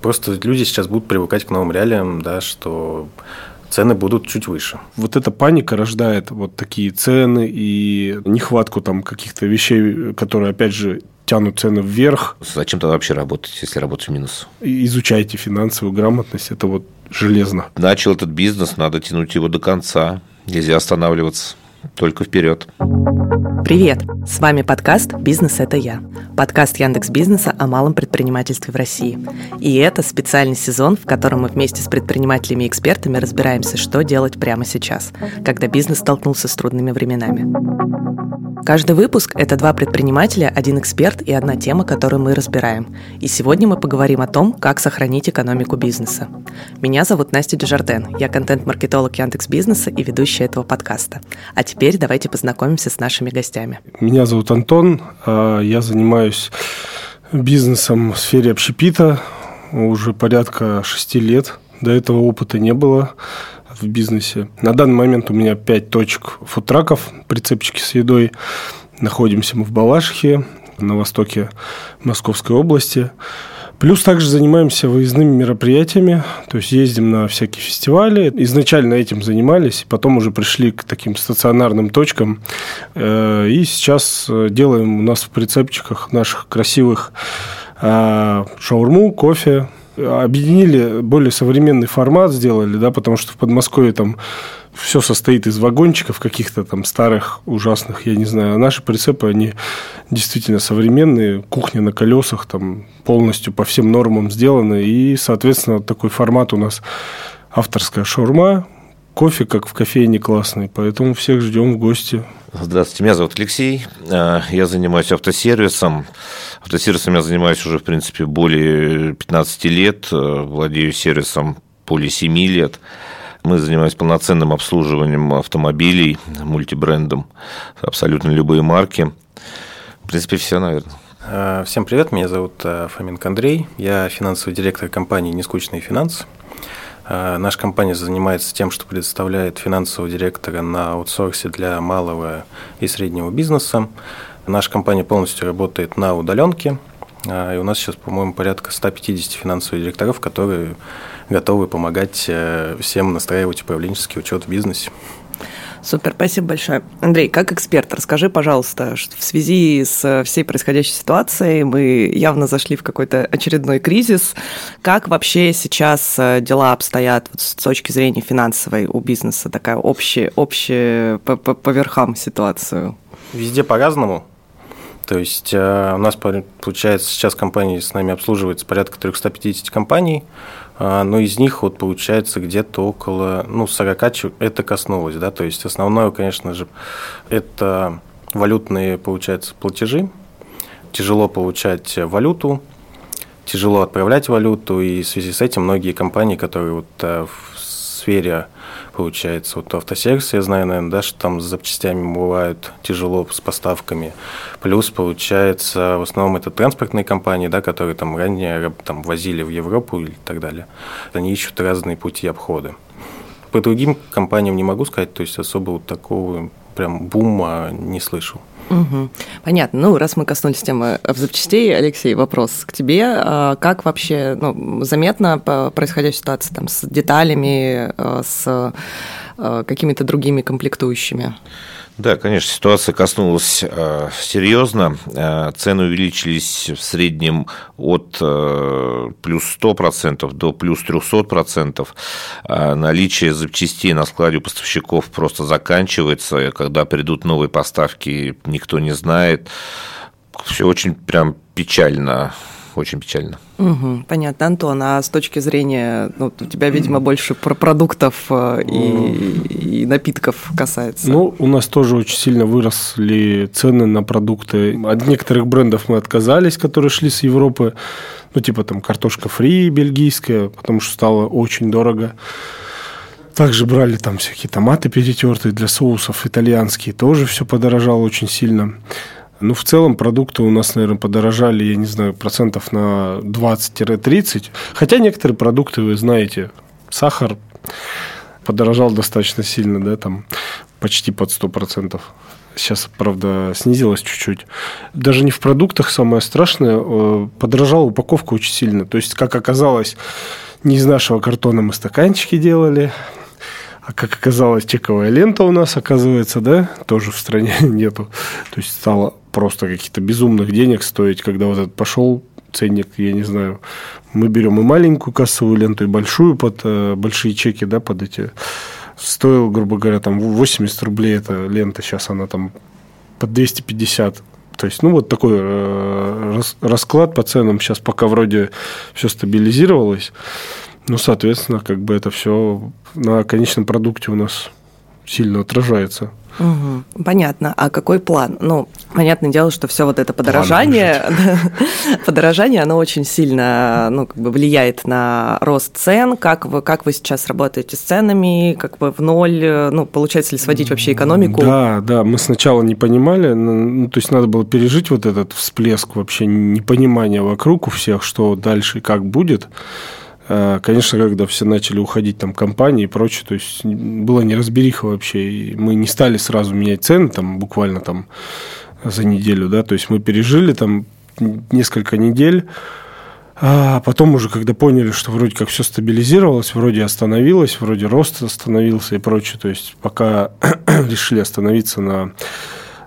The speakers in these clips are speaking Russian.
Просто люди сейчас будут привыкать к новым реалиям, да, что цены будут чуть выше. Вот эта паника рождает вот такие цены и нехватку там каких-то вещей, которые, опять же, тянут цены вверх. Зачем тогда вообще работать, если работать в минус? Изучайте финансовую грамотность, это вот железно. Начал этот бизнес, надо тянуть его до конца, нельзя останавливаться. Только вперед. Привет! С вами подкаст «Бизнес – это я». Подкаст Яндекс Бизнеса о малом предпринимательстве в России. И это специальный сезон, в котором мы вместе с предпринимателями и экспертами разбираемся, что делать прямо сейчас, когда бизнес столкнулся с трудными временами. Каждый выпуск – это два предпринимателя, один эксперт и одна тема, которую мы разбираем. И сегодня мы поговорим о том, как сохранить экономику бизнеса. Меня зовут Настя Дежарден, я контент-маркетолог Яндекс Бизнеса и ведущая этого подкаста. А теперь давайте познакомимся с нашими гостями. Меня зовут Антон, а я занимаюсь бизнесом в сфере общепита уже порядка шести лет. До этого опыта не было в бизнесе. На данный момент у меня пять точек фудтраков, прицепчики с едой. Находимся мы в Балашихе, на востоке Московской области. Плюс также занимаемся выездными мероприятиями, то есть ездим на всякие фестивали. Изначально этим занимались, потом уже пришли к таким стационарным точкам. Э, и сейчас э, делаем у нас в прицепчиках наших красивых э, шаурму, кофе, объединили более современный формат, сделали, да, потому что в Подмосковье там все состоит из вагончиков каких-то там старых, ужасных, я не знаю. А наши прицепы, они действительно современные, кухня на колесах, там полностью по всем нормам сделаны. И, соответственно, такой формат у нас авторская шаурма, кофе, как в кофейне, классный. Поэтому всех ждем в гости. Здравствуйте, меня зовут Алексей. А, я занимаюсь автосервисом. Автосервисом я занимаюсь уже, в принципе, более 15 лет. А, владею сервисом более 7 лет. Мы занимаемся полноценным обслуживанием автомобилей, мультибрендом, абсолютно любые марки. В принципе, все, наверное. А, всем привет, меня зовут Фоменко Андрей, я финансовый директор компании «Нескучный финанс». Э, наша компания занимается тем, что предоставляет финансового директора на аутсорсе для малого и среднего бизнеса. Наша компания полностью работает на удаленке. Э, и у нас сейчас, по-моему, порядка 150 финансовых директоров, которые готовы помогать э, всем настраивать управленческий учет в бизнесе. Супер, спасибо большое. Андрей, как эксперт, расскажи, пожалуйста, в связи с всей происходящей ситуацией мы явно зашли в какой-то очередной кризис. Как вообще сейчас э, дела обстоят вот с точки зрения финансовой у бизнеса? Такая общая, общая по, по, по верхам ситуацию. Везде по-разному. То есть э, у нас получается сейчас компания с нами обслуживается порядка 350 компаний. А, но из них вот получается где-то около, ну, 40 это коснулось, да, то есть основное, конечно же, это валютные, получается, платежи, тяжело получать валюту, тяжело отправлять валюту, и в связи с этим многие компании, которые вот э, в сфере получается. Вот автосервис, я знаю, наверное, да, что там с запчастями бывает тяжело с поставками. Плюс, получается, в основном это транспортные компании, да, которые там ранее там, возили в Европу и так далее. Они ищут разные пути обхода. По другим компаниям не могу сказать, то есть особо вот такого прям бума не слышал. Угу. Понятно. Ну, раз мы коснулись темы запчастей, Алексей, вопрос к тебе. А как вообще ну, заметно происходящая ситуация там, с деталями, э, с э, какими-то другими комплектующими? Да, конечно, ситуация коснулась э, серьезно. Э, цены увеличились в среднем от э, плюс 100% до плюс 300%. Э, наличие запчастей на складе у поставщиков просто заканчивается. Когда придут новые поставки, никто не знает. Все очень прям печально очень печально. Угу, понятно. Антон, а с точки зрения, ну, у тебя, видимо, больше про продуктов э, и, и напитков касается. Ну, у нас тоже очень сильно выросли цены на продукты. От некоторых брендов мы отказались, которые шли с Европы. Ну, типа там картошка фри бельгийская, потому что стало очень дорого. Также брали там всякие томаты перетертые для соусов итальянские. Тоже все подорожало очень сильно. Ну, в целом продукты у нас, наверное, подорожали, я не знаю, процентов на 20-30. Хотя некоторые продукты, вы знаете, сахар подорожал достаточно сильно, да, там почти под 100%. Сейчас, правда, снизилась чуть-чуть. Даже не в продуктах самое страшное. Э, подорожала упаковка очень сильно. То есть, как оказалось, не из нашего картона мы стаканчики делали, а как оказалось, чековая лента у нас, оказывается, да, тоже в стране нету. То есть стало просто каких-то безумных денег стоить, когда вот этот пошел ценник, я не знаю. Мы берем и маленькую кассовую ленту, и большую под э, большие чеки, да, под эти. Стоил, грубо говоря, там 80 рублей эта лента, сейчас она там под 250. То есть, ну, вот такой э, расклад по ценам. Сейчас пока вроде все стабилизировалось. Ну, соответственно, как бы это все на конечном продукте у нас сильно отражается. Угу, понятно. А какой план? Ну, понятное дело, что все вот это подорожание, подорожание, оно очень сильно, ну, как бы влияет на рост цен. Как вы, как вы сейчас работаете с ценами? Как бы в ноль, ну, получается ли сводить вообще экономику? Да, да. Мы сначала не понимали, ну, то есть надо было пережить вот этот всплеск вообще непонимания вокруг у всех, что дальше и как будет. А, конечно, когда все начали уходить там компании и прочее, то есть была неразбериха вообще, и мы не стали сразу менять цены, там буквально там за неделю, да, то есть мы пережили там несколько недель, а потом уже, когда поняли, что вроде как все стабилизировалось, вроде остановилось, вроде рост остановился и прочее, то есть пока решили остановиться на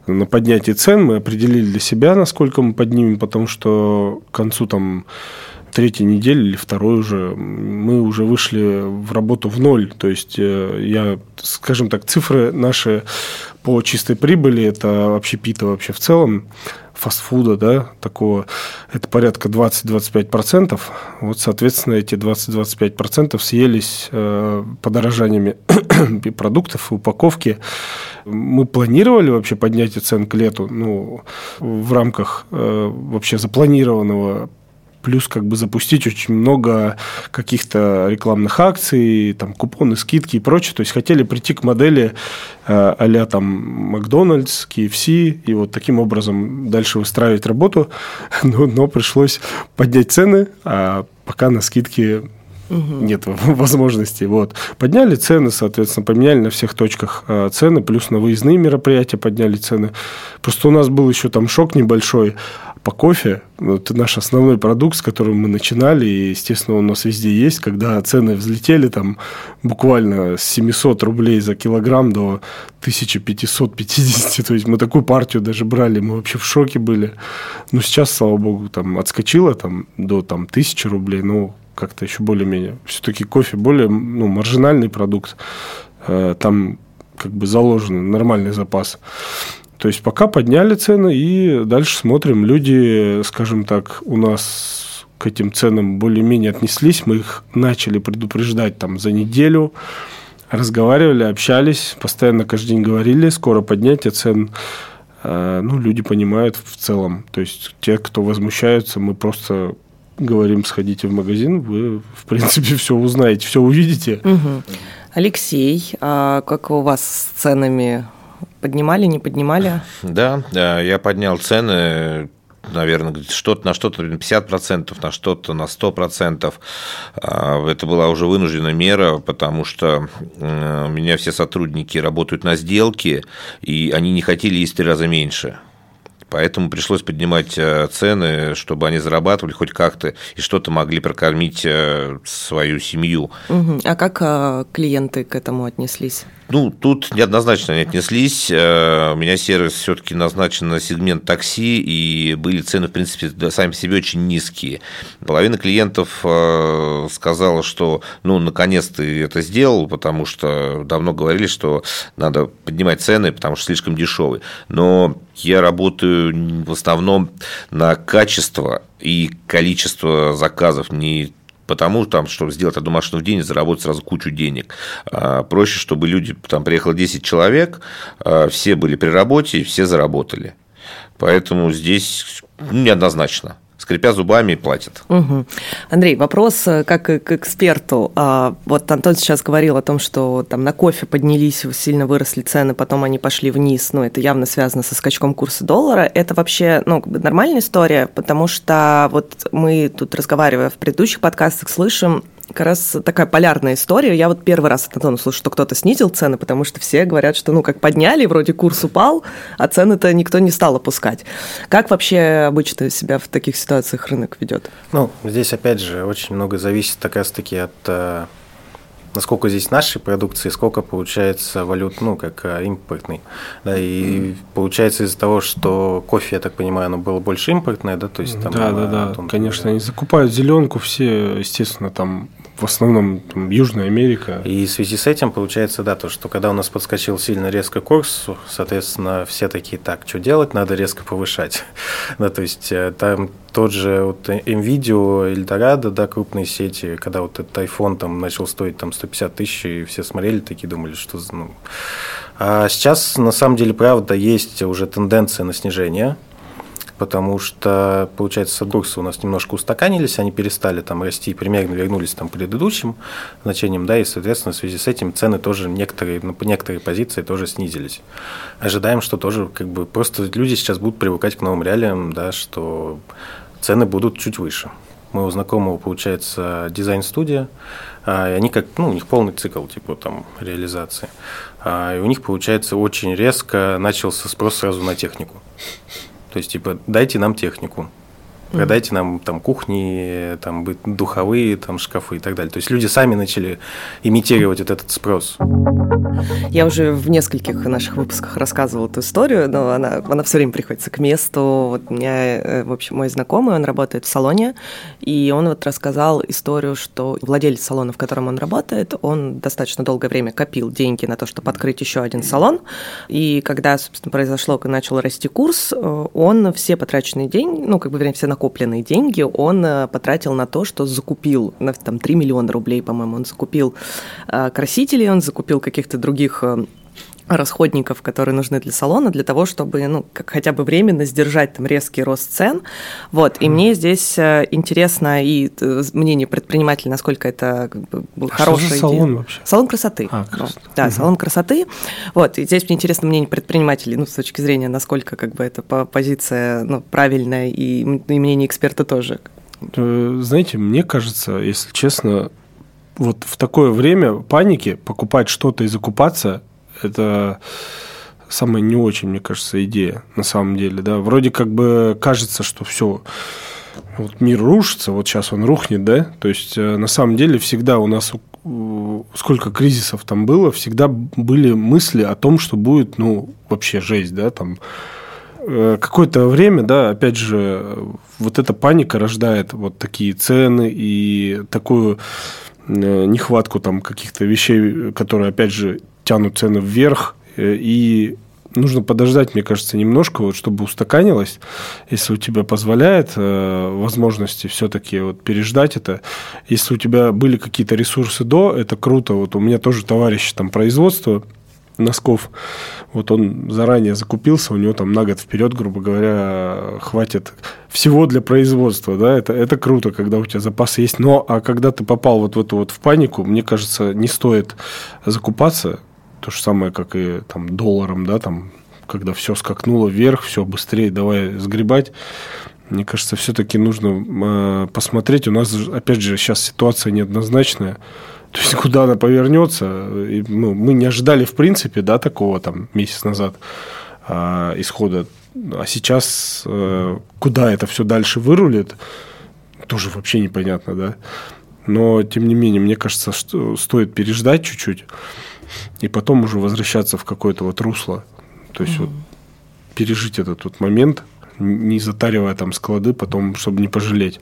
на поднятии цен, мы определили для себя, насколько мы поднимем, потому что к концу там третьей недели или второй уже мы уже вышли в работу в ноль. То есть э, я, скажем так, цифры наши по чистой прибыли, это вообще пита вообще в целом, фастфуда, да, такого, это порядка 20-25%. Вот, соответственно, эти 20-25% съелись э, подорожаниями продуктов, упаковки. Мы планировали вообще поднятие цен к лету, ну, в рамках э, вообще запланированного плюс как бы запустить очень много каких-то рекламных акций, там купоны, скидки и прочее. То есть хотели прийти к модели э, а там Макдональдс, KFC и вот таким образом дальше выстраивать работу, но, но пришлось поднять цены, а пока на скидки угу. нет возможности. Вот. Подняли цены, соответственно, поменяли на всех точках э, цены, плюс на выездные мероприятия подняли цены. Просто у нас был еще там шок небольшой по кофе. Это наш основной продукт, с которым мы начинали, и, естественно, он у нас везде есть. Когда цены взлетели там буквально с 700 рублей за килограмм до 1550, то есть мы такую партию даже брали, мы вообще в шоке были. Но сейчас, слава богу, там отскочило там, до там, 1000 рублей, ну, как-то еще более-менее. Все-таки кофе более ну, маржинальный продукт. Э, там как бы заложен нормальный запас. То есть пока подняли цены и дальше смотрим. Люди, скажем так, у нас к этим ценам более-менее отнеслись. Мы их начали предупреждать там за неделю. Разговаривали, общались, постоянно каждый день говорили, скоро поднятие цен. Э, ну, люди понимают в целом. То есть те, кто возмущаются, мы просто говорим, сходите в магазин, вы, в принципе, все узнаете, все увидите. Угу. Алексей, а как у вас с ценами Поднимали, не поднимали? Да, я поднял цены наверное, что-то на что-то 50%, на что-то на 100%. А, это была уже вынужденная мера, потому что у меня все сотрудники работают на сделке, и они не хотели есть три раза меньше. Поэтому пришлось поднимать э, цены, чтобы они зарабатывали хоть как-то и что-то могли прокормить э, свою семью. А как э, клиенты к этому отнеслись? Ну, тут неоднозначно не отнеслись. Э, у меня сервис все-таки назначен на сегмент такси, и были цены, в принципе, сами по себе очень низкие. Половина клиентов э, сказала, что, ну, наконец ты это сделал, потому что давно говорили, что надо поднимать цены, потому что слишком дешевые. Но я работаю в основном на качество и количество заказов, не потому, там, чтобы сделать одну машину в день и заработать сразу кучу денег. А, проще, чтобы люди, там приехало 10 человек, а, все были при работе, все заработали. Поэтому здесь ну, неоднозначно скрипя зубами, платят. Угу. Андрей, вопрос э, как к эксперту. А, вот Антон сейчас говорил о том, что там на кофе поднялись, сильно выросли цены, потом они пошли вниз. Ну, это явно связано со скачком курса доллара. Это вообще ну, нормальная история, потому что вот мы тут разговаривая в предыдущих подкастах, слышим как раз такая полярная история. Я вот первый раз от Антона слышу, что кто-то снизил цены, потому что все говорят, что ну как подняли, вроде курс упал, а цены-то никто не стал опускать. Как вообще обычно себя в таких ситуациях рынок ведет? Ну, здесь опять же очень много зависит как раз-таки от э, насколько здесь нашей продукции, сколько получается валют, ну, как а, импортный. Да, и mm. получается из-за того, что кофе, я так понимаю, оно было больше импортное, да, то есть там... Да, да, да, тон, конечно, они закупают зеленку все, естественно, там в основном там, Южная Америка. И в связи с этим получается, да, то, что когда у нас подскочил сильно резко курс, соответственно, все такие, так, что делать, надо резко повышать. да, то есть э, там тот же вот NVIDIA, Eldorado, да, крупные сети, когда вот этот iPhone там начал стоить там 150 тысяч, и все смотрели такие, думали, что, ну... А сейчас, на самом деле, правда, есть уже тенденция на снижение, потому что, получается, курсы у нас немножко устаканились, они перестали там расти, примерно вернулись там к предыдущим значениям, да, и, соответственно, в связи с этим цены тоже некоторые, ну, некоторые позиции тоже снизились. Ожидаем, что тоже как бы просто люди сейчас будут привыкать к новым реалиям, да, что цены будут чуть выше. Моего знакомого, получается, дизайн-студия, а, и они как, ну, у них полный цикл, типа, там, реализации. А, и у них, получается, очень резко начался спрос сразу на технику. То есть, типа, дайте нам технику. Продайте нам там кухни, там духовые, там шкафы и так далее. То есть люди сами начали имитировать вот этот спрос. Я уже в нескольких наших выпусках рассказывала эту историю, но она, она все время приходится к месту. Вот у меня, э, в общем, мой знакомый, он работает в салоне, и он вот рассказал историю, что владелец салона, в котором он работает, он достаточно долгое время копил деньги на то, чтобы открыть еще один салон, и когда, собственно, произошло, начал расти курс, э, он все потраченные деньги, ну, как бы, время все на накопленные деньги он э, потратил на то, что закупил, там 3 миллиона рублей, по-моему, он закупил э, красителей, он закупил каких-то других э, расходников, которые нужны для салона, для того, чтобы, ну, как хотя бы временно сдержать там резкий рост цен. Вот, и мне здесь э, интересно и э, мнение предпринимателя, насколько это как бы, а хорошая что за салон идея. вообще? Салон красоты. А, красота. Ну, да, угу. салон красоты. Вот, и здесь мне интересно мнение предпринимателей, ну, с точки зрения, насколько как бы эта позиция, ну, правильная, и, и мнение эксперта тоже. Э, знаете, мне кажется, если честно, вот в такое время паники покупать что-то и закупаться это самая не очень, мне кажется, идея на самом деле. Да? Вроде как бы кажется, что все, вот мир рушится, вот сейчас он рухнет, да? То есть э, на самом деле всегда у нас сколько кризисов там было, всегда были мысли о том, что будет, ну, вообще жесть, да, там э, какое-то время, да, опять же, вот эта паника рождает вот такие цены и такую э, нехватку там каких-то вещей, которые, опять же, тянут цены вверх, э, и нужно подождать, мне кажется, немножко, вот, чтобы устаканилось, если у тебя позволяет э, возможности все-таки вот, переждать это. Если у тебя были какие-то ресурсы до, это круто. Вот у меня тоже товарищ там производство носков, вот он заранее закупился, у него там на год вперед, грубо говоря, хватит всего для производства, да, это, это круто, когда у тебя запас есть, но а когда ты попал вот в эту вот в панику, мне кажется, не стоит закупаться, то же самое, как и там долларом, да, там, когда все скакнуло вверх, все быстрее, давай сгребать. Мне кажется, все-таки нужно э, посмотреть. У нас, опять же, сейчас ситуация неоднозначная. То есть, куда она повернется. И, ну, мы не ожидали, в принципе, да, такого там месяц назад э, исхода. А сейчас, э, куда это все дальше вырулит, тоже вообще непонятно, да. Но, тем не менее, мне кажется, что стоит переждать чуть-чуть и потом уже возвращаться в какое-то вот русло. То есть mm-hmm. вот пережить этот вот момент, не затаривая там склады, потом, чтобы не пожалеть.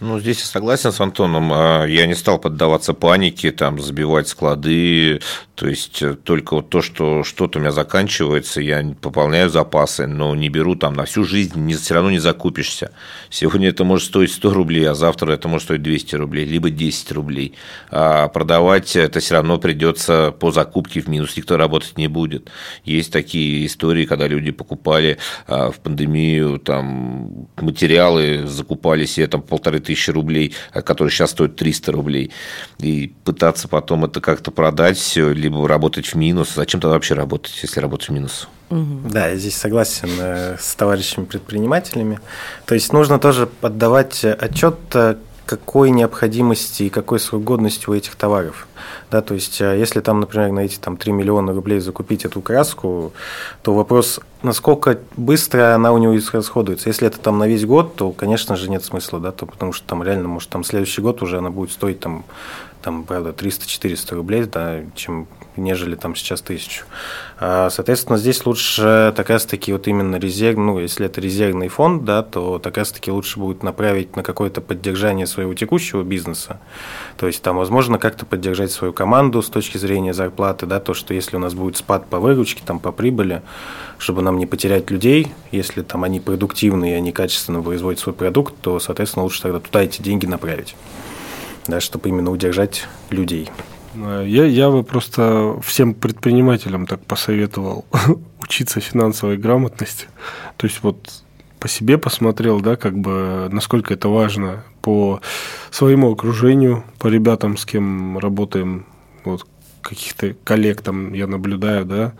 Ну, здесь я согласен с Антоном. А, я не стал поддаваться панике, там, забивать склады. То есть, э, только вот то, что что-то у меня заканчивается, я пополняю запасы, но не беру там на всю жизнь, не, все равно не закупишься. Сегодня это может стоить 100 рублей, а завтра это может стоить 200 рублей, либо 10 рублей. А продавать это все равно придется по закупке в минус, никто работать не будет. Есть такие истории, когда люди покупали а, в пандемию там материалы, закупали себе там полторы тысячи рублей, а которые сейчас стоят 300 рублей, и пытаться потом это как-то продать все, либо работать в минус. Зачем тогда вообще работать, если работать в минус? Да, я здесь согласен э, с товарищами предпринимателями. То есть нужно тоже отдавать отчет, э, какой необходимости и какой срок годности у этих товаров. Да, то есть, а, если там, например, на эти там, 3 миллиона рублей закупить эту краску, то вопрос, насколько быстро она у него расходуется. Если это там на весь год, то, конечно же, нет смысла, да, то, потому что там реально, может, там следующий год уже она будет стоить там, там правда, 300-400 рублей, да, чем нежели там сейчас тысячу. А, соответственно, здесь лучше так раз-таки вот именно резерв, ну, если это резервный фонд, да, то так раз-таки лучше будет направить на какое-то поддержание своего текущего бизнеса. То есть там, возможно, как-то поддержать свою команду с точки зрения зарплаты, да, то, что если у нас будет спад по выручке, там, по прибыли, чтобы нам не потерять людей, если там они продуктивные, они качественно производят свой продукт, то, соответственно, лучше тогда туда эти деньги направить, да, чтобы именно удержать людей. Я, я бы просто всем предпринимателям так посоветовал учиться финансовой грамотности. То есть вот по себе посмотрел, да, как бы насколько это важно по своему окружению, по ребятам, с кем работаем, вот каких-то коллег там я наблюдаю, да,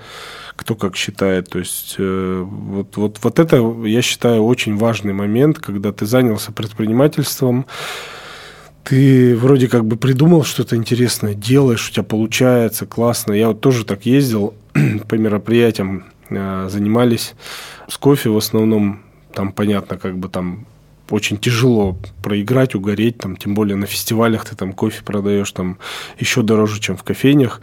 кто как считает. То есть э, вот, вот, вот это, я считаю, очень важный момент, когда ты занялся предпринимательством, ты вроде как бы придумал что-то интересное, делаешь, у тебя получается, классно. Я вот тоже так ездил по мероприятиям, э, занимались с кофе в основном. Там, понятно, как бы там очень тяжело проиграть, угореть, там, тем более на фестивалях ты там кофе продаешь там еще дороже, чем в кофейнях.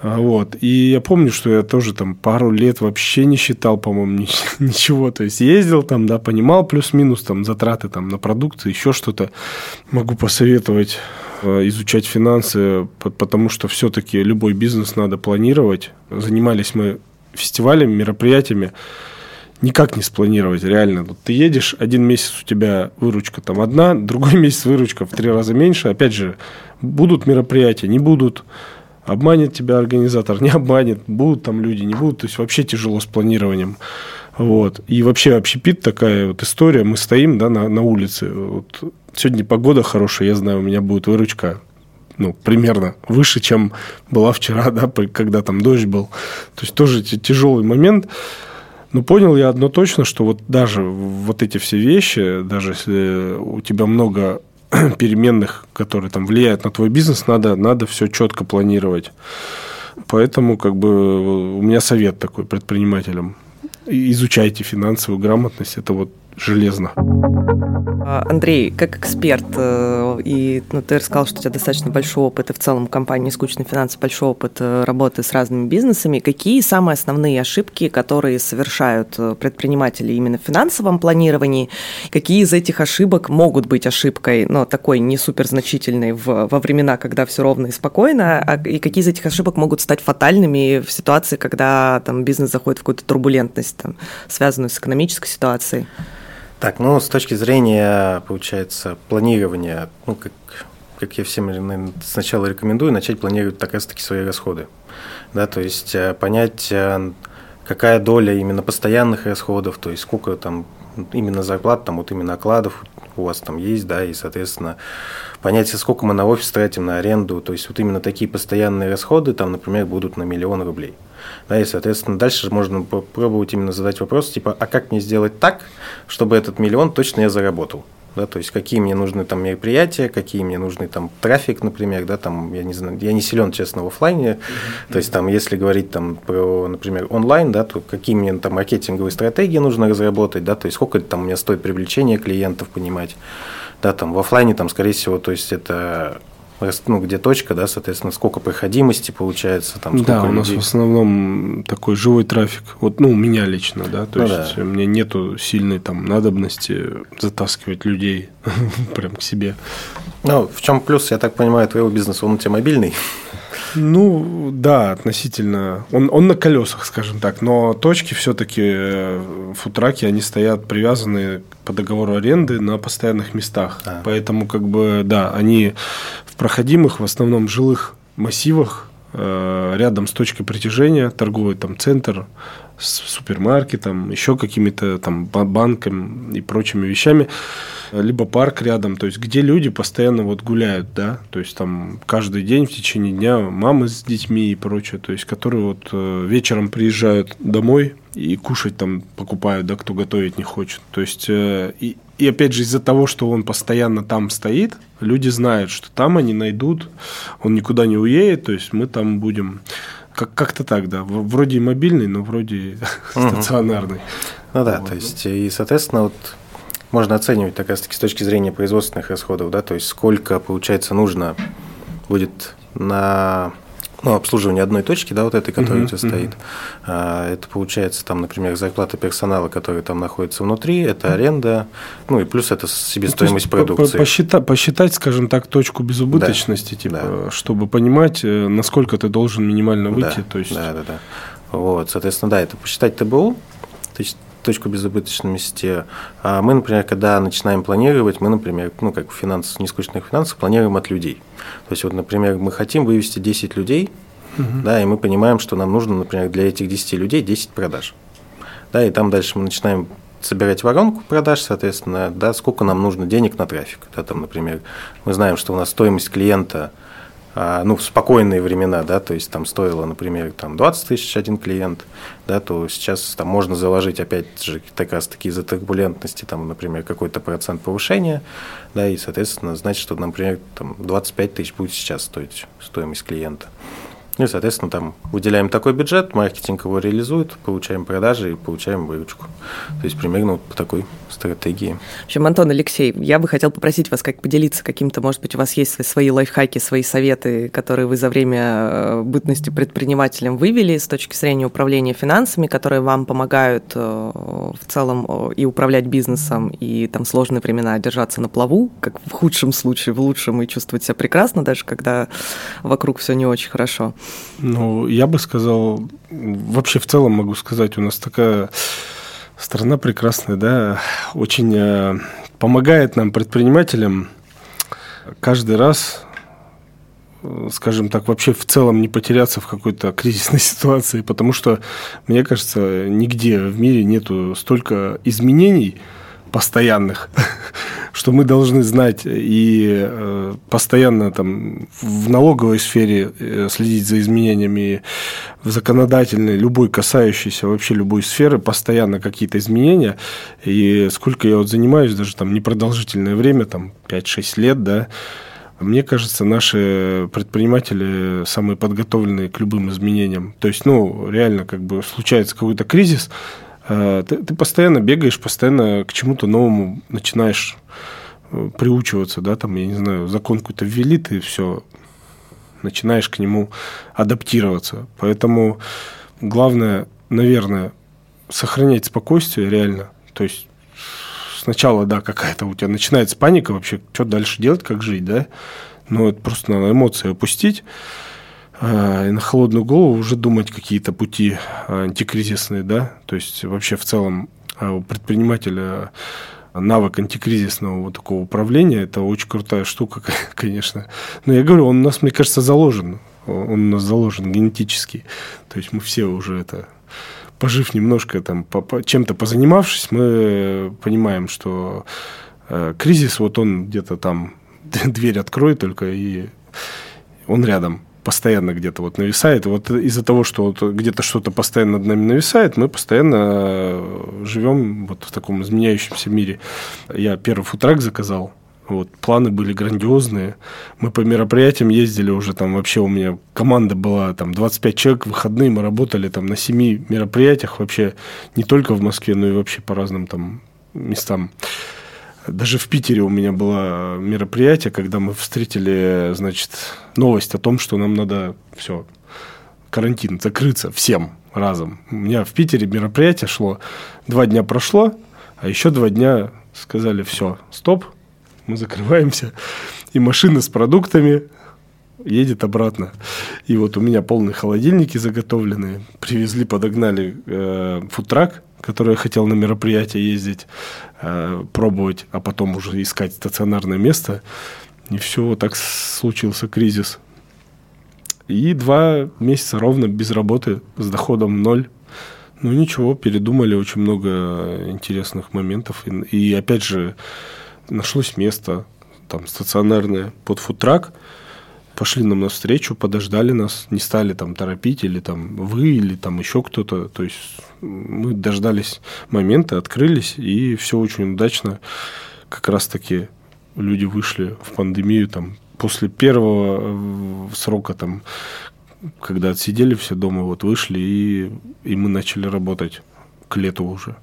А, вот. И я помню, что я тоже там пару лет вообще не считал, по-моему, ничего. То есть ездил там, да, понимал плюс-минус там затраты там на продукты, еще что-то. Могу посоветовать э, изучать финансы, потому что все-таки любой бизнес надо планировать. Занимались мы фестивалями, мероприятиями. Никак не спланировать, реально. Вот ты едешь, один месяц у тебя выручка там одна, другой месяц выручка в три раза меньше. Опять же, будут мероприятия, не будут Обманет тебя организатор, не обманет, будут там люди, не будут. То есть вообще тяжело с планированием. Вот. И вообще общепит такая вот история. Мы стоим да, на, на улице. Вот. Сегодня погода хорошая, я знаю, у меня будет выручка ну, примерно выше, чем была вчера, да, когда там дождь был. То есть тоже тяжелый момент. Но понял я одно точно, что вот даже вот эти все вещи, даже если у тебя много переменных, которые там влияют на твой бизнес, надо, надо все четко планировать. Поэтому как бы у меня совет такой предпринимателям. Изучайте финансовую грамотность. Это вот железно. А, Андрей, как эксперт, э, и ну, ты рассказал, что у тебя достаточно большой опыт, и в целом компании «Скучные финансы» большой опыт э, работы с разными бизнесами. Какие самые основные ошибки, которые совершают э, предприниматели именно в финансовом планировании? Какие из этих ошибок могут быть ошибкой, но такой не супер значительной в, во времена, когда все ровно и спокойно, а, и какие из этих ошибок могут стать фатальными в ситуации, когда там, бизнес заходит в какую-то турбулентность, там, связанную с экономической ситуацией? Так, ну, с точки зрения, получается, планирования, ну, как, как я всем, наверное, сначала рекомендую, начать планировать так раз-таки свои расходы. Да, то есть э, понять, э, какая доля именно постоянных расходов, то есть сколько там именно зарплат, там вот именно окладов у вас там есть, да, и, соответственно, понять, сколько мы на офис тратим, на аренду, то есть вот именно такие постоянные расходы, там, например, будут на миллион рублей. Да, и, соответственно, дальше можно попробовать именно задать вопрос, типа, а как мне сделать так, чтобы этот миллион точно я заработал? да, то есть какие мне нужны там мероприятия, какие мне нужны там трафик, например, да, там, я не знаю, я не силен, честно, в офлайне, mm-hmm. то есть там, если говорить там про, например, онлайн, да, то какие мне там маркетинговые стратегии нужно разработать, да, то есть сколько там у меня стоит привлечение клиентов понимать, да, там в офлайне там, скорее всего, то есть это ну, где точка, да, соответственно, сколько проходимости получается, там, сколько Да, у нас в основном такой живой трафик. Вот, ну, у меня лично, да, то ну, есть да. у меня нету сильной там надобности затаскивать людей прям к себе. Ну, в чем плюс, я так понимаю, твоего бизнеса, он у тебя мобильный? Ну, да, относительно. Он, он на колесах, скажем так. Но точки все-таки, э, футраки, они стоят привязаны по договору аренды на постоянных местах. А. Поэтому, как бы, да, они в проходимых, в основном жилых массивах, э, рядом с точкой притяжения, торговый там центр, с супермаркетом, еще какими-то там банками и прочими вещами, либо парк рядом, то есть где люди постоянно вот гуляют, да, то есть там каждый день в течение дня мамы с детьми и прочее, то есть которые вот э, вечером приезжают домой и кушать там покупают, да, кто готовить не хочет, то есть э, и, и опять же из-за того, что он постоянно там стоит, люди знают, что там они найдут, он никуда не уедет, то есть мы там будем как- как-то так, да. Вроде мобильный, но вроде стационарный. Ну да, то есть, и, соответственно, вот можно оценивать как раз-таки с точки зрения производственных расходов, да, то есть сколько, получается, нужно будет на ну, обслуживание одной точки, да, вот этой, которая uh-huh, у тебя uh-huh. стоит. А, это получается там, например, зарплата персонала, который там находится внутри, это аренда, ну и плюс это себестоимость ну, продукции. Посчитать, посчитать, скажем так, точку безубыточности, да, типа, да. чтобы понимать, э, насколько ты должен минимально выйти. Да, то есть... да, да, да. Вот, соответственно, да, это посчитать ТБУ, то есть точку безубыточности. А мы, например, когда начинаем планировать, мы, например, ну, как в финансах, нескучных финансах, планируем от людей. То есть, вот, например, мы хотим вывести 10 людей, угу. да, и мы понимаем, что нам нужно, например, для этих 10 людей 10 продаж. Да, и там дальше мы начинаем собирать воронку продаж, соответственно, да, сколько нам нужно денег на трафик. Да, там, например, мы знаем, что у нас стоимость клиента – ну, в спокойные времена, да, то есть там стоило, например, там 20 тысяч один клиент, да, то сейчас там можно заложить, опять же, как раз таки из-за турбулентности, там, например, какой-то процент повышения, да, и, соответственно, значит, что, например, там 25 тысяч будет сейчас стоить стоимость клиента. Ну и, соответственно, там выделяем такой бюджет, маркетинг его реализует, получаем продажи и получаем выручку. То есть примерно вот по такой стратегии. В общем, Антон, Алексей, я бы хотел попросить вас как поделиться каким-то, может быть, у вас есть свои лайфхаки, свои советы, которые вы за время э, бытности предпринимателем вывели с точки зрения управления финансами, которые вам помогают э, в целом и управлять бизнесом, и там сложные времена держаться на плаву, как в худшем случае, в лучшем, и чувствовать себя прекрасно, даже когда вокруг все не очень хорошо. Ну, я бы сказал, вообще в целом могу сказать, у нас такая страна прекрасная, да, очень э, помогает нам, предпринимателям, каждый раз э, скажем так, вообще в целом не потеряться в какой-то кризисной ситуации, потому что, мне кажется, нигде в мире нету столько изменений постоянных, что мы должны знать и э, постоянно там в налоговой сфере э, следить за изменениями, в законодательной, любой касающейся вообще любой сферы, постоянно какие-то изменения. И сколько я вот занимаюсь, даже там непродолжительное время, там 5-6 лет, да, мне кажется, наши предприниматели самые подготовленные к любым изменениям. То есть, ну, реально, как бы случается какой-то кризис, ты, ты постоянно бегаешь, постоянно к чему-то новому начинаешь приучиваться, да, там, я не знаю, закон какой-то ввели, ты все начинаешь к нему адаптироваться. Поэтому главное, наверное, сохранять спокойствие реально. То есть сначала, да, какая-то у тебя начинается паника вообще, что дальше делать, как жить, да? Но это просто надо эмоции опустить а, и на холодную голову уже думать какие-то пути антикризисные, да? То есть вообще в целом а, у предпринимателя навык антикризисного вот такого управления, это очень крутая штука, конечно. Но я говорю, он у нас, мне кажется, заложен. Он у нас заложен генетически. То есть мы все уже это пожив немножко там, чем-то позанимавшись, мы понимаем, что э, кризис, вот он где-то там дверь откроет только, и он рядом постоянно где-то вот нависает. Вот из-за того, что вот где-то что-то постоянно над нами нависает, мы постоянно э, живем вот в таком изменяющемся мире. Я первый футрак заказал, вот, планы были грандиозные. Мы по мероприятиям ездили уже там вообще у меня команда была там 25 человек, выходные мы работали там на 7 мероприятиях вообще не только в Москве, но и вообще по разным там местам. Даже в Питере у меня было мероприятие, когда мы встретили, значит, новость о том, что нам надо все, карантин, закрыться всем разом. У меня в Питере мероприятие шло, два дня прошло, а еще два дня сказали, все, стоп, мы закрываемся. И машина с продуктами едет обратно. И вот у меня полные холодильники заготовленные. Привезли, подогнали э, фудтрак, который хотел на мероприятие ездить, э, пробовать, а потом уже искать стационарное место. И все, вот так случился кризис. И два месяца ровно без работы, с доходом ноль. Ну ничего, передумали очень много интересных моментов. И, и опять же, нашлось место там стационарное под футрак. Пошли нам навстречу, подождали нас, не стали там торопить, или там вы, или там еще кто-то. То есть мы дождались момента, открылись, и все очень удачно. Как раз-таки люди вышли в пандемию там после первого э, срока там когда отсидели все дома, вот вышли, и, и мы начали работать к лету уже.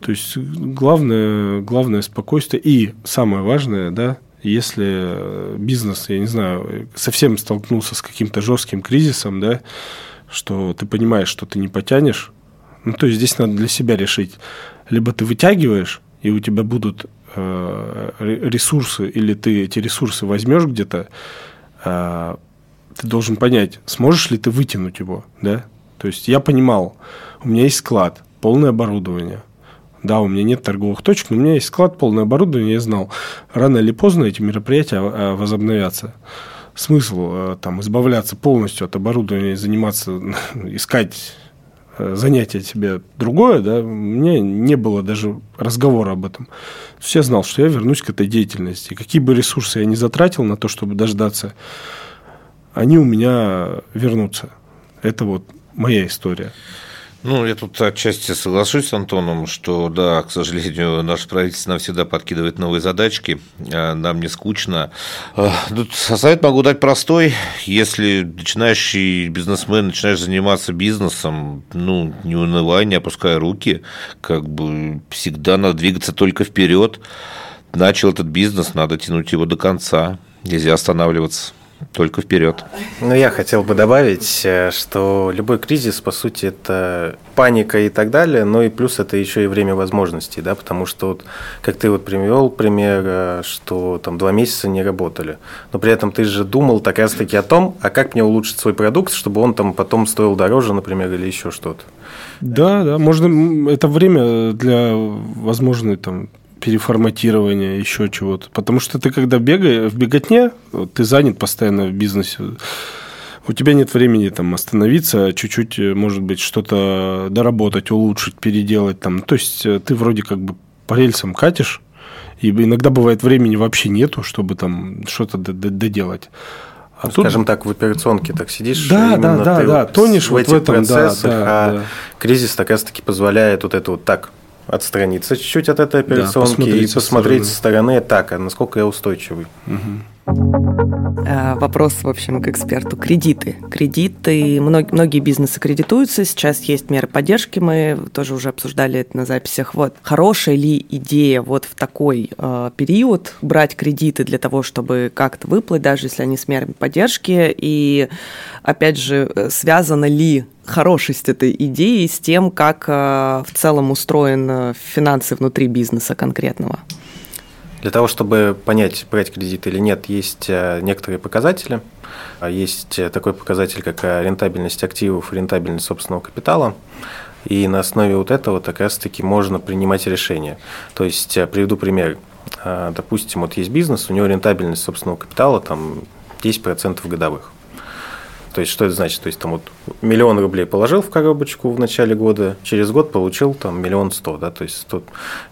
То есть главное, главное спокойствие. И самое важное, да, если бизнес, я не знаю, совсем столкнулся с каким-то жестким кризисом, да, что ты понимаешь, что ты не потянешь, ну, то есть здесь надо для себя решить. Либо ты вытягиваешь, и у тебя будут э, ресурсы, или ты эти ресурсы возьмешь где-то, э, ты должен понять, сможешь ли ты вытянуть его, да? То есть я понимал, у меня есть склад, полное оборудование. Да, у меня нет торговых точек, но у меня есть склад, полное оборудование, я знал, рано или поздно эти мероприятия а, возобновятся. Смысл э, там избавляться полностью от оборудования и заниматься, искать э, занятие себе другое, да, у меня не было даже разговора об этом. То есть я знал, что я вернусь к этой деятельности. Какие бы ресурсы я не затратил на то, чтобы дождаться они у меня вернутся. Это вот моя история. Ну, я тут отчасти соглашусь с Антоном, что, да, к сожалению, наше правительство нам всегда подкидывает новые задачки, а нам не скучно. А, тут совет могу дать простой. Если начинающий бизнесмен, начинаешь заниматься бизнесом, ну, не унывай, не опускай руки, как бы всегда надо двигаться только вперед. Начал этот бизнес, надо тянуть его до конца, нельзя останавливаться только вперед. Ну, я хотел бы добавить, э, что любой кризис, по сути, это паника и так далее, но и плюс это еще и время возможностей, да, потому что, вот, как ты вот привел пример, э, что там два месяца не работали, но при этом ты же думал так раз-таки о том, а как мне улучшить свой продукт, чтобы он там потом стоил дороже, например, или еще что-то. Да, да, можно, это время для возможной там переформатирования, еще чего-то. Потому что ты когда бегаешь, в беготне, ты занят постоянно в бизнесе, у тебя нет времени там остановиться, чуть-чуть, может быть, что-то доработать, улучшить, переделать там. То есть э, ты вроде как бы по рельсам катишь, и иногда бывает времени вообще нету, чтобы там что-то доделать. А ну, тут... Скажем так, в операционке так сидишь, да, да, да, да, тонешь в вот этих в этом, процессах, да, да, а да. кризис так раз-таки позволяет вот это вот так отстраниться чуть-чуть от этой операционки да, и посмотреть со стороны, так, а насколько я устойчивый. Угу. Вопрос, в общем, к эксперту. Кредиты. Кредиты, многие бизнесы кредитуются, сейчас есть меры поддержки, мы тоже уже обсуждали это на записях. Вот, хорошая ли идея вот в такой э, период брать кредиты для того, чтобы как-то выплыть, даже если они с мерами поддержки, и, опять же, э, связано ли хорошесть этой идеи с тем, как э, в целом устроен э, финансы внутри бизнеса конкретного? Для того, чтобы понять, брать кредит или нет, есть э, некоторые показатели. А есть такой показатель, как рентабельность активов рентабельность собственного капитала. И на основе вот этого как раз-таки можно принимать решения. То есть, приведу пример. Допустим, вот есть бизнес, у него рентабельность собственного капитала там 10% годовых. То есть, что это значит? То есть, там вот миллион рублей положил в коробочку в начале года, через год получил там миллион сто, да, то есть тут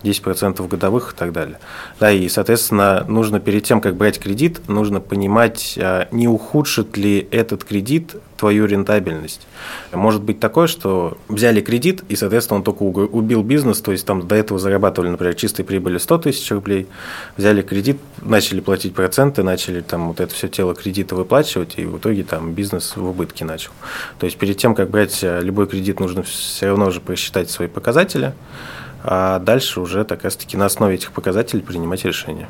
10% годовых и так далее. Да, и, соответственно, нужно перед тем, как брать кредит, нужно понимать, а, не ухудшит ли этот кредит твою рентабельность. Может быть такое, что взяли кредит, и, соответственно, он только убил бизнес, то есть там до этого зарабатывали, например, чистой прибыли 100 тысяч рублей, взяли кредит, начали платить проценты, начали там вот это все тело кредита выплачивать, и в итоге там бизнес в убытке начал. То есть перед тем, как брать э, любой кредит, нужно все равно уже просчитать свои показатели, а дальше уже так раз-таки на основе этих показателей принимать решения.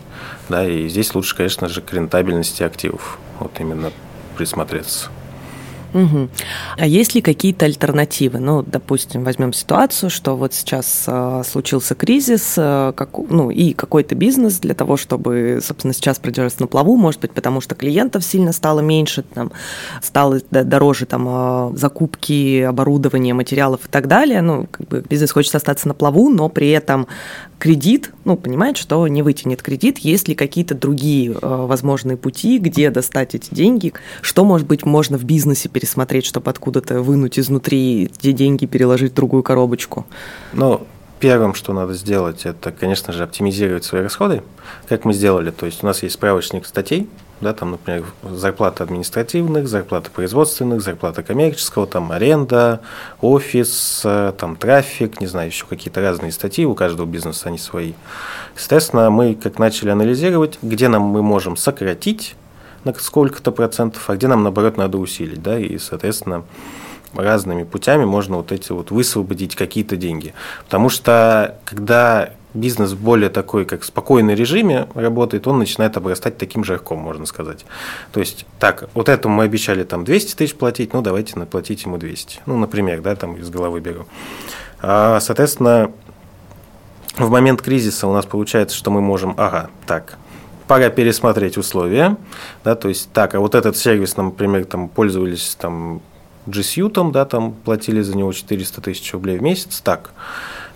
Да, и здесь лучше, конечно же, к рентабельности активов вот именно присмотреться. Угу. А есть ли какие-то альтернативы? Ну, допустим, возьмем ситуацию, что вот сейчас э, случился кризис, э, как, ну, и какой-то бизнес для того, чтобы, собственно, сейчас продержаться на плаву, может быть, потому что клиентов сильно стало меньше, там, стало дороже там, э, закупки оборудования, материалов и так далее. Ну, как бы бизнес хочет остаться на плаву, но при этом кредит, ну, понимает, что не вытянет кредит, есть ли какие-то другие э, возможные пути, где достать эти деньги, что, может быть, можно в бизнесе пересмотреть, чтобы откуда-то вынуть изнутри эти деньги, переложить в другую коробочку? Ну, первым, что надо сделать, это, конечно же, оптимизировать свои расходы, как мы сделали. То есть у нас есть справочник статей, да, там, например, зарплата административных, зарплата производственных, зарплата коммерческого, там аренда, офис, э, там трафик, не знаю, еще какие-то разные статьи, у каждого бизнеса они свои. Соответственно, мы как начали анализировать, где нам мы можем сократить на сколько-то процентов, а где нам, наоборот, надо усилить, да, и, соответственно, разными путями можно вот эти вот высвободить какие-то деньги. Потому что когда бизнес в более такой, как спокойный режиме работает, он начинает обрастать таким жарком, можно сказать. То есть, так, вот этому мы обещали там 200 тысяч платить, ну, давайте наплатить ему 200. Ну, например, да, там из головы беру. А, соответственно, в момент кризиса у нас получается, что мы можем, ага, так, пора пересмотреть условия, да, то есть, так, а вот этот сервис, например, там пользовались там G Suite, да, там платили за него 400 тысяч рублей в месяц, так,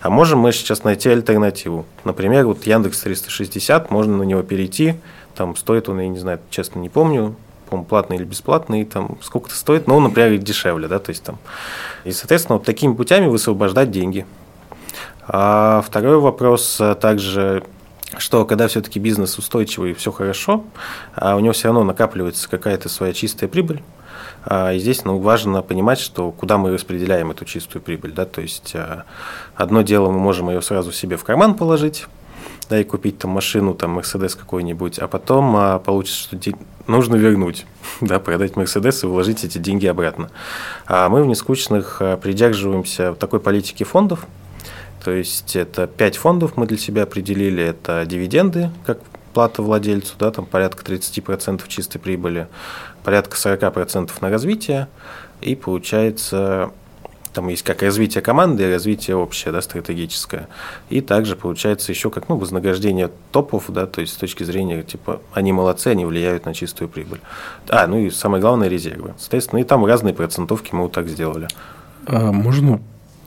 а можем мы сейчас найти альтернативу. Например, вот Яндекс 360, можно на него перейти, там стоит он, я не знаю, честно не помню, по платный или бесплатный, там сколько-то стоит, но, например, дешевле, да, то есть там. И, соответственно, вот такими путями высвобождать деньги. А второй вопрос а, также что когда все-таки бизнес устойчивый и все хорошо, а у него все равно накапливается какая-то своя чистая прибыль, здесь ну, важно понимать, что куда мы распределяем эту чистую прибыль. Да? То есть а, одно дело мы можем ее сразу себе в карман положить, да, и купить там машину, там Мерседес какой-нибудь, а потом а, получится, что де... нужно вернуть, да, продать Мерседес и вложить эти деньги обратно. А мы в нескучных а, придерживаемся такой политики фондов, то есть это пять фондов мы для себя определили, это дивиденды, как плата владельцу, да, там порядка 30% чистой прибыли, порядка 40% на развитие, и получается там есть как развитие команды и развитие общее, да, стратегическое. И также получается еще как ну, вознаграждение топов, да, то есть с точки зрения, типа, они молодцы, они влияют на чистую прибыль. А, ну и самое главное, резервы. Соответственно, и там разные процентовки мы вот так сделали. А можно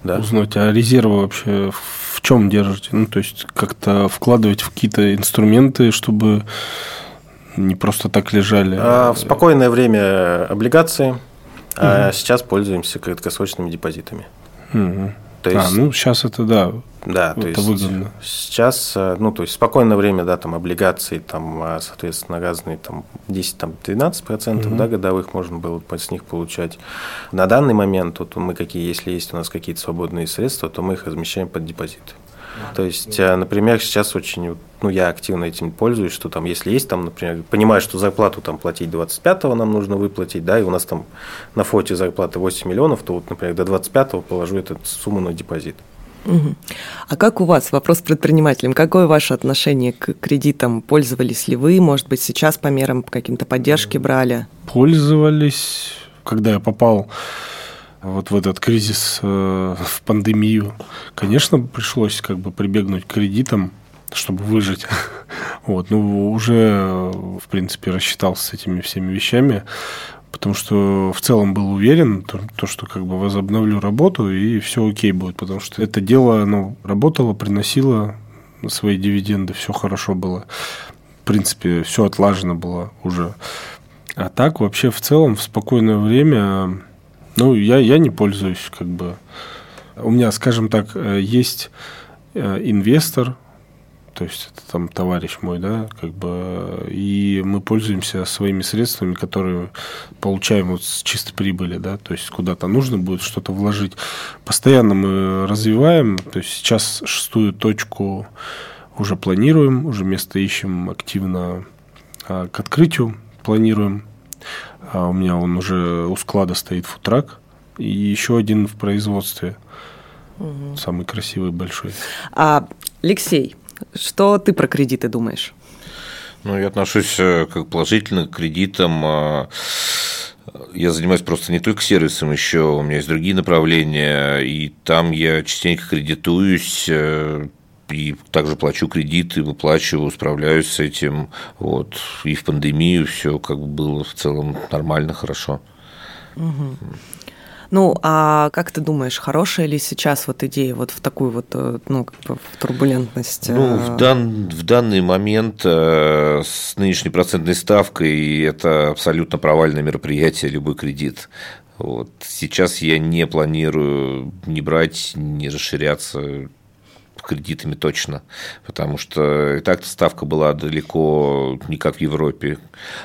да. узнать, а резервы вообще в чем держите? Ну, то есть, как-то вкладывать в какие-то инструменты, чтобы не просто так лежали? А, в спокойное время облигации, угу. а сейчас пользуемся краткосрочными депозитами. Угу. То а, есть, а, ну сейчас это да. Да, это то есть выгодно. сейчас, э, ну, то есть спокойное время, да, там облигации, там, а, соответственно, разные, там, 10, там, 12 процентов, угу. да, годовых можно было с них получать. На данный момент, вот мы какие, если есть у нас какие-то свободные средства, то мы их размещаем под депозиты. То есть, например, сейчас очень, ну, я активно этим пользуюсь, что там, если есть там, например, понимаю, что зарплату там платить 25-го нам нужно выплатить, да, и у нас там на фоте зарплата 8 миллионов, то вот, например, до 25-го положу эту сумму на депозит. Угу. А как у вас, вопрос предпринимателям, какое ваше отношение к кредитам? Пользовались ли вы, может быть, сейчас по мерам каким-то поддержки брали? Пользовались, когда я попал вот в этот кризис, э, в пандемию, конечно, пришлось как бы прибегнуть к кредитам, чтобы выжить. Вот, ну, уже, в принципе, рассчитался с этими всеми вещами, потому что в целом был уверен, то, то что как бы возобновлю работу, и все окей будет, потому что это дело, оно работало, приносило свои дивиденды, все хорошо было. В принципе, все отлажено было уже. А так, вообще, в целом, в спокойное время ну, я, я не пользуюсь, как бы. У меня, скажем так, э, есть э, инвестор, то есть это там товарищ мой, да, как бы, и мы пользуемся своими средствами, которые получаем вот с чистой прибыли, да, то есть куда-то нужно будет что-то вложить. Постоянно мы развиваем, то есть сейчас шестую точку уже планируем, уже место ищем активно а, к открытию планируем. А у меня он уже у склада стоит футрак. И еще один в производстве. Угу. Самый красивый, большой. А, Алексей, что ты про кредиты думаешь? Ну, я отношусь э, как положительно к кредитам. А, я занимаюсь просто не только сервисом, еще у меня есть другие направления, и там я частенько кредитуюсь, э, и также плачу кредиты, выплачиваю, справляюсь с этим. Вот. И в пандемию все как бы было в целом нормально, хорошо. Угу. Ну, а как ты думаешь, хорошая ли сейчас вот идея вот в такую вот, э, ну, как бы в турбулентность? Ну, в, э? дан, в данный момент э, с нынешней процентной ставкой это абсолютно провальное мероприятие, любой кредит. Вот. Сейчас я не планирую не брать, не расширяться кредитами точно, потому что и так ставка была далеко не как в Европе.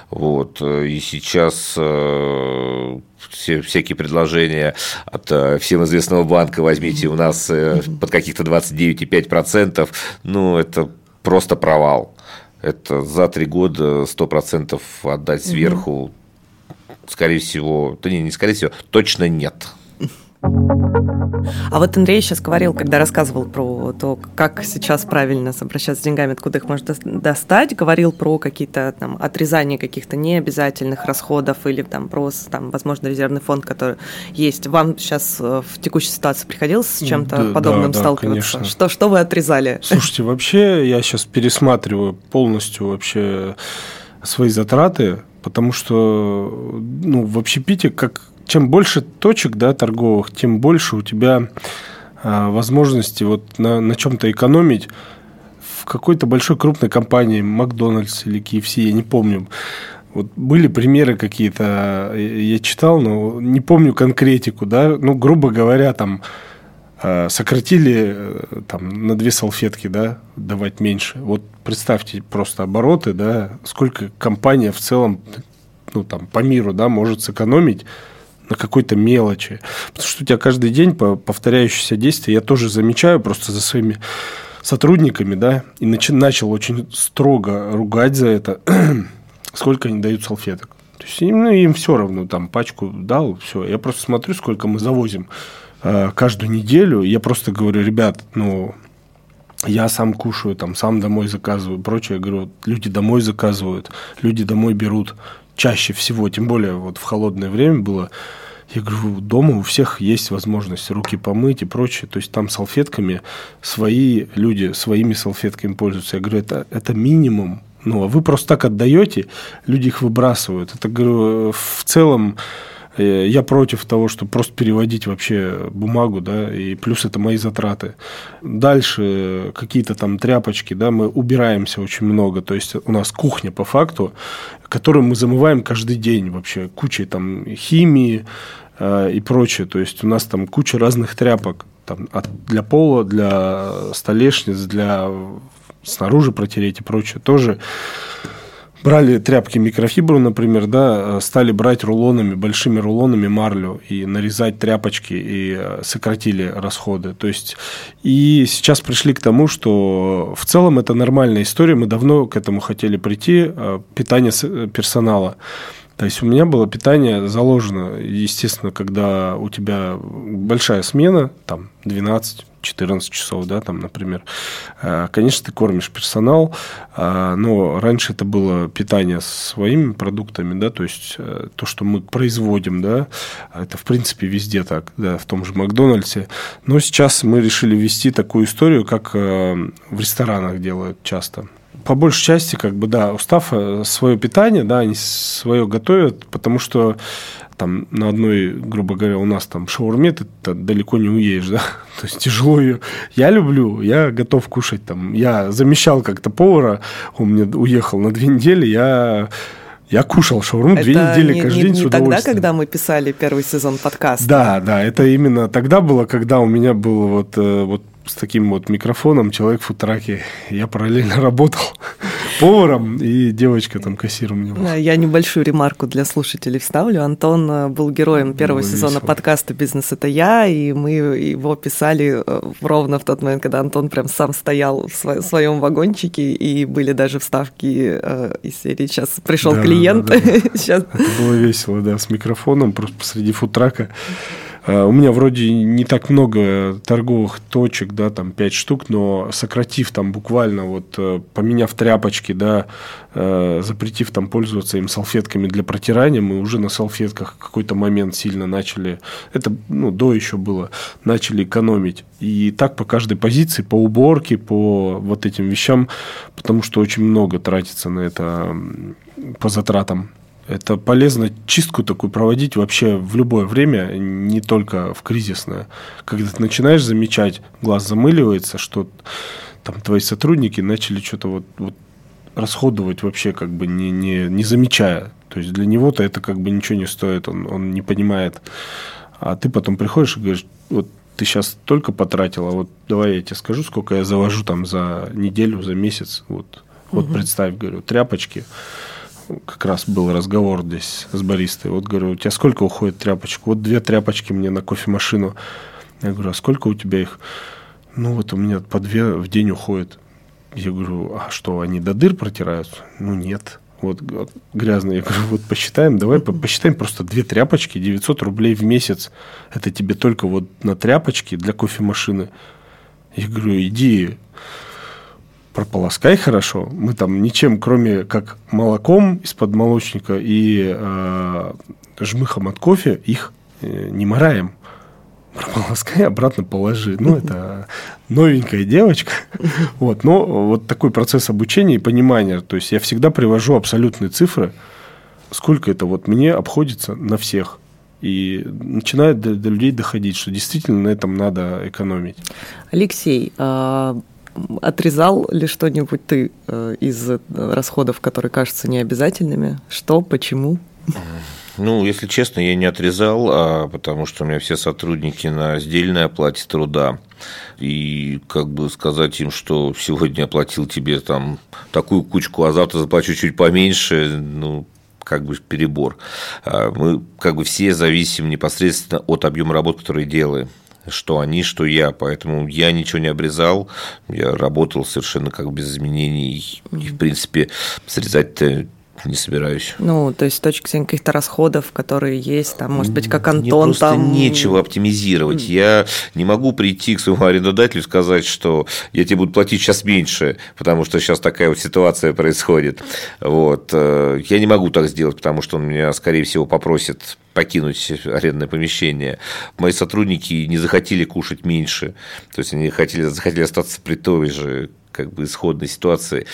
Вот. И сейчас э, все, всякие предложения от э, всем известного банка возьмите у нас э, под каких-то 29,5%, ну, это просто провал. Это за три года 100% отдать сверху, скорее всего, да не, не скорее всего, точно нет. А вот Андрей сейчас говорил, когда рассказывал про то, как сейчас правильно обращаться с деньгами, откуда их можно достать, говорил про какие-то там отрезания каких-то необязательных расходов или там про, там, возможно, резервный фонд, который есть. Вам сейчас э, в текущей ситуации приходилось с чем-то да, подобным да, сталкиваться? Да, что, что вы отрезали? Слушайте, вообще я сейчас пересматриваю полностью вообще свои затраты, потому что ну, в общепите как чем больше точек да, торговых, тем больше у тебя а, возможности вот на, на чем-то экономить. В какой-то большой крупной компании, Макдональдс или KFC, я не помню, вот были примеры какие-то, я читал, но не помню конкретику, да, ну, грубо говоря, там а, сократили э, там на две салфетки, да, давать меньше. Вот представьте просто обороты, да, сколько компания в целом, ну, там, по миру, да, может сэкономить на какой-то мелочи. Потому что у тебя каждый день повторяющиеся действия, я тоже замечаю просто за своими сотрудниками, да, и начи, начал очень строго ругать за это, сколько они дают салфеток. То есть им, ну, им все равно, там, пачку дал, все. Я просто смотрю, сколько мы завозим э, каждую неделю. Я просто говорю, ребят, ну, я сам кушаю, там, сам домой заказываю, прочее. Я говорю, люди домой заказывают, люди домой берут чаще всего, тем более вот в холодное время было, я говорю, дома у всех есть возможность руки помыть и прочее. То есть там салфетками свои люди своими салфетками пользуются. Я говорю, это, это минимум. Ну, а вы просто так отдаете, люди их выбрасывают. Это, говорю, в целом я против того, чтобы просто переводить вообще бумагу, да, и плюс это мои затраты. Дальше какие-то там тряпочки, да, мы убираемся очень много, то есть у нас кухня по факту, которую мы замываем каждый день вообще, кучей там химии э, и прочее, то есть у нас там куча разных тряпок, там, от, для пола, для столешниц, для снаружи протереть и прочее, тоже брали тряпки микрофибру, например, да, стали брать рулонами, большими рулонами марлю и нарезать тряпочки и э, сократили расходы. То есть и сейчас пришли к тому, что в целом это нормальная история, мы давно к этому хотели прийти, э, питание э, персонала. То есть у меня было питание заложено, естественно, когда у тебя большая смена, там 12 14 часов, да, там, например. Э, конечно, ты кормишь персонал, э, но раньше это было питание своими продуктами, да, то есть э, то, что мы производим, да, это, в принципе, везде так, да, в том же Макдональдсе. Но сейчас мы решили ввести такую историю, как в ресторанах делают часто по большей части, как бы, да, устав свое питание, да, они свое готовят, потому что там на одной, грубо говоря, у нас там шаурме ты далеко не уедешь, да, то есть тяжело ее. Я люблю, я готов кушать там. Я замещал как-то повара, он мне уехал на две недели, я я кушал шаурму это две недели не, каждый не, день не с удовольствием. тогда, когда мы писали первый сезон подкаста. Да, да, это именно тогда было, когда у меня был вот, э, вот с таким вот микрофоном человек в футраке. Я параллельно работал поваром, и девочка там кассиром мне была. Я небольшую ремарку для слушателей вставлю. Антон э, был героем первого Было сезона весело. подкаста «Бизнес – это я», и мы его писали э, ровно в тот момент, когда Антон прям сам стоял в своем вагончике, и были даже вставки э, из серии «Сейчас пришел да, клиент». Да, да. Сейчас... Это было весело, да, с микрофоном, просто посреди футрака. А, у меня вроде не так много торговых точек, да, там 5 штук, но сократив там буквально, вот э, поменяв тряпочки, да, э, запретив там пользоваться им салфетками для протирания, мы уже на салфетках в какой-то момент сильно начали, это, ну, до еще было, начали экономить. И так по каждой позиции, по уборке, по вот этим вещам, потому что очень много тратится на это по затратам. Это полезно чистку такую проводить вообще в любое время, не только в кризисное. Когда ты начинаешь замечать, глаз замыливается, что там твои сотрудники начали что-то вот, вот расходовать вообще как бы не, не, не замечая. То есть для него-то это как бы ничего не стоит, он, он не понимает. А ты потом приходишь и говоришь, вот ты сейчас только потратила, вот давай я тебе скажу, сколько я завожу там за неделю, за месяц. Вот, вот угу. представь, говорю, тряпочки. Как раз был разговор здесь с баристой. Вот говорю, у тебя сколько уходит тряпочек? Вот две тряпочки мне на кофемашину. Я говорю, а сколько у тебя их? Ну вот у меня по две в день уходит. Я говорю, а что, они до дыр протираются? Ну нет вот грязные. Я говорю, вот посчитаем, давай посчитаем просто две тряпочки, 900 рублей в месяц. Это тебе только вот на тряпочки для кофемашины. Я говорю, иди прополоскай хорошо. Мы там ничем, кроме как молоком из-под молочника и э, жмыхом от кофе, их э, не мораем прополоскай, обратно положи. Ну, это новенькая девочка. Вот, но вот такой процесс обучения и понимания. То есть я всегда привожу абсолютные цифры, сколько это вот мне обходится на всех. И начинает до, до людей доходить, что действительно на этом надо экономить. Алексей, а отрезал ли что-нибудь ты э, из расходов, которые кажутся необязательными? Что, почему? Ну, если честно, я не отрезал, а потому что у меня все сотрудники на сдельной оплате труда. И как бы сказать им, что сегодня оплатил тебе там такую кучку, а завтра заплачу чуть поменьше, ну, как бы перебор. А мы как бы все зависим непосредственно от объема работ, которые делаем что они, что я. Поэтому я ничего не обрезал, я работал совершенно как без изменений. И, в принципе, срезать-то не собираюсь. Ну, то есть с точки зрения каких-то расходов, которые есть, там, может быть, как Антон Мне просто там... нечего оптимизировать. Я не могу прийти к своему арендодателю и сказать, что я тебе буду платить сейчас меньше, потому что сейчас такая вот ситуация происходит. Вот. Э, я не могу так сделать, потому что он меня, скорее всего, попросит покинуть арендное помещение. Мои сотрудники не захотели кушать меньше, то есть они хотели, захотели остаться при той же как бы исходной ситуации,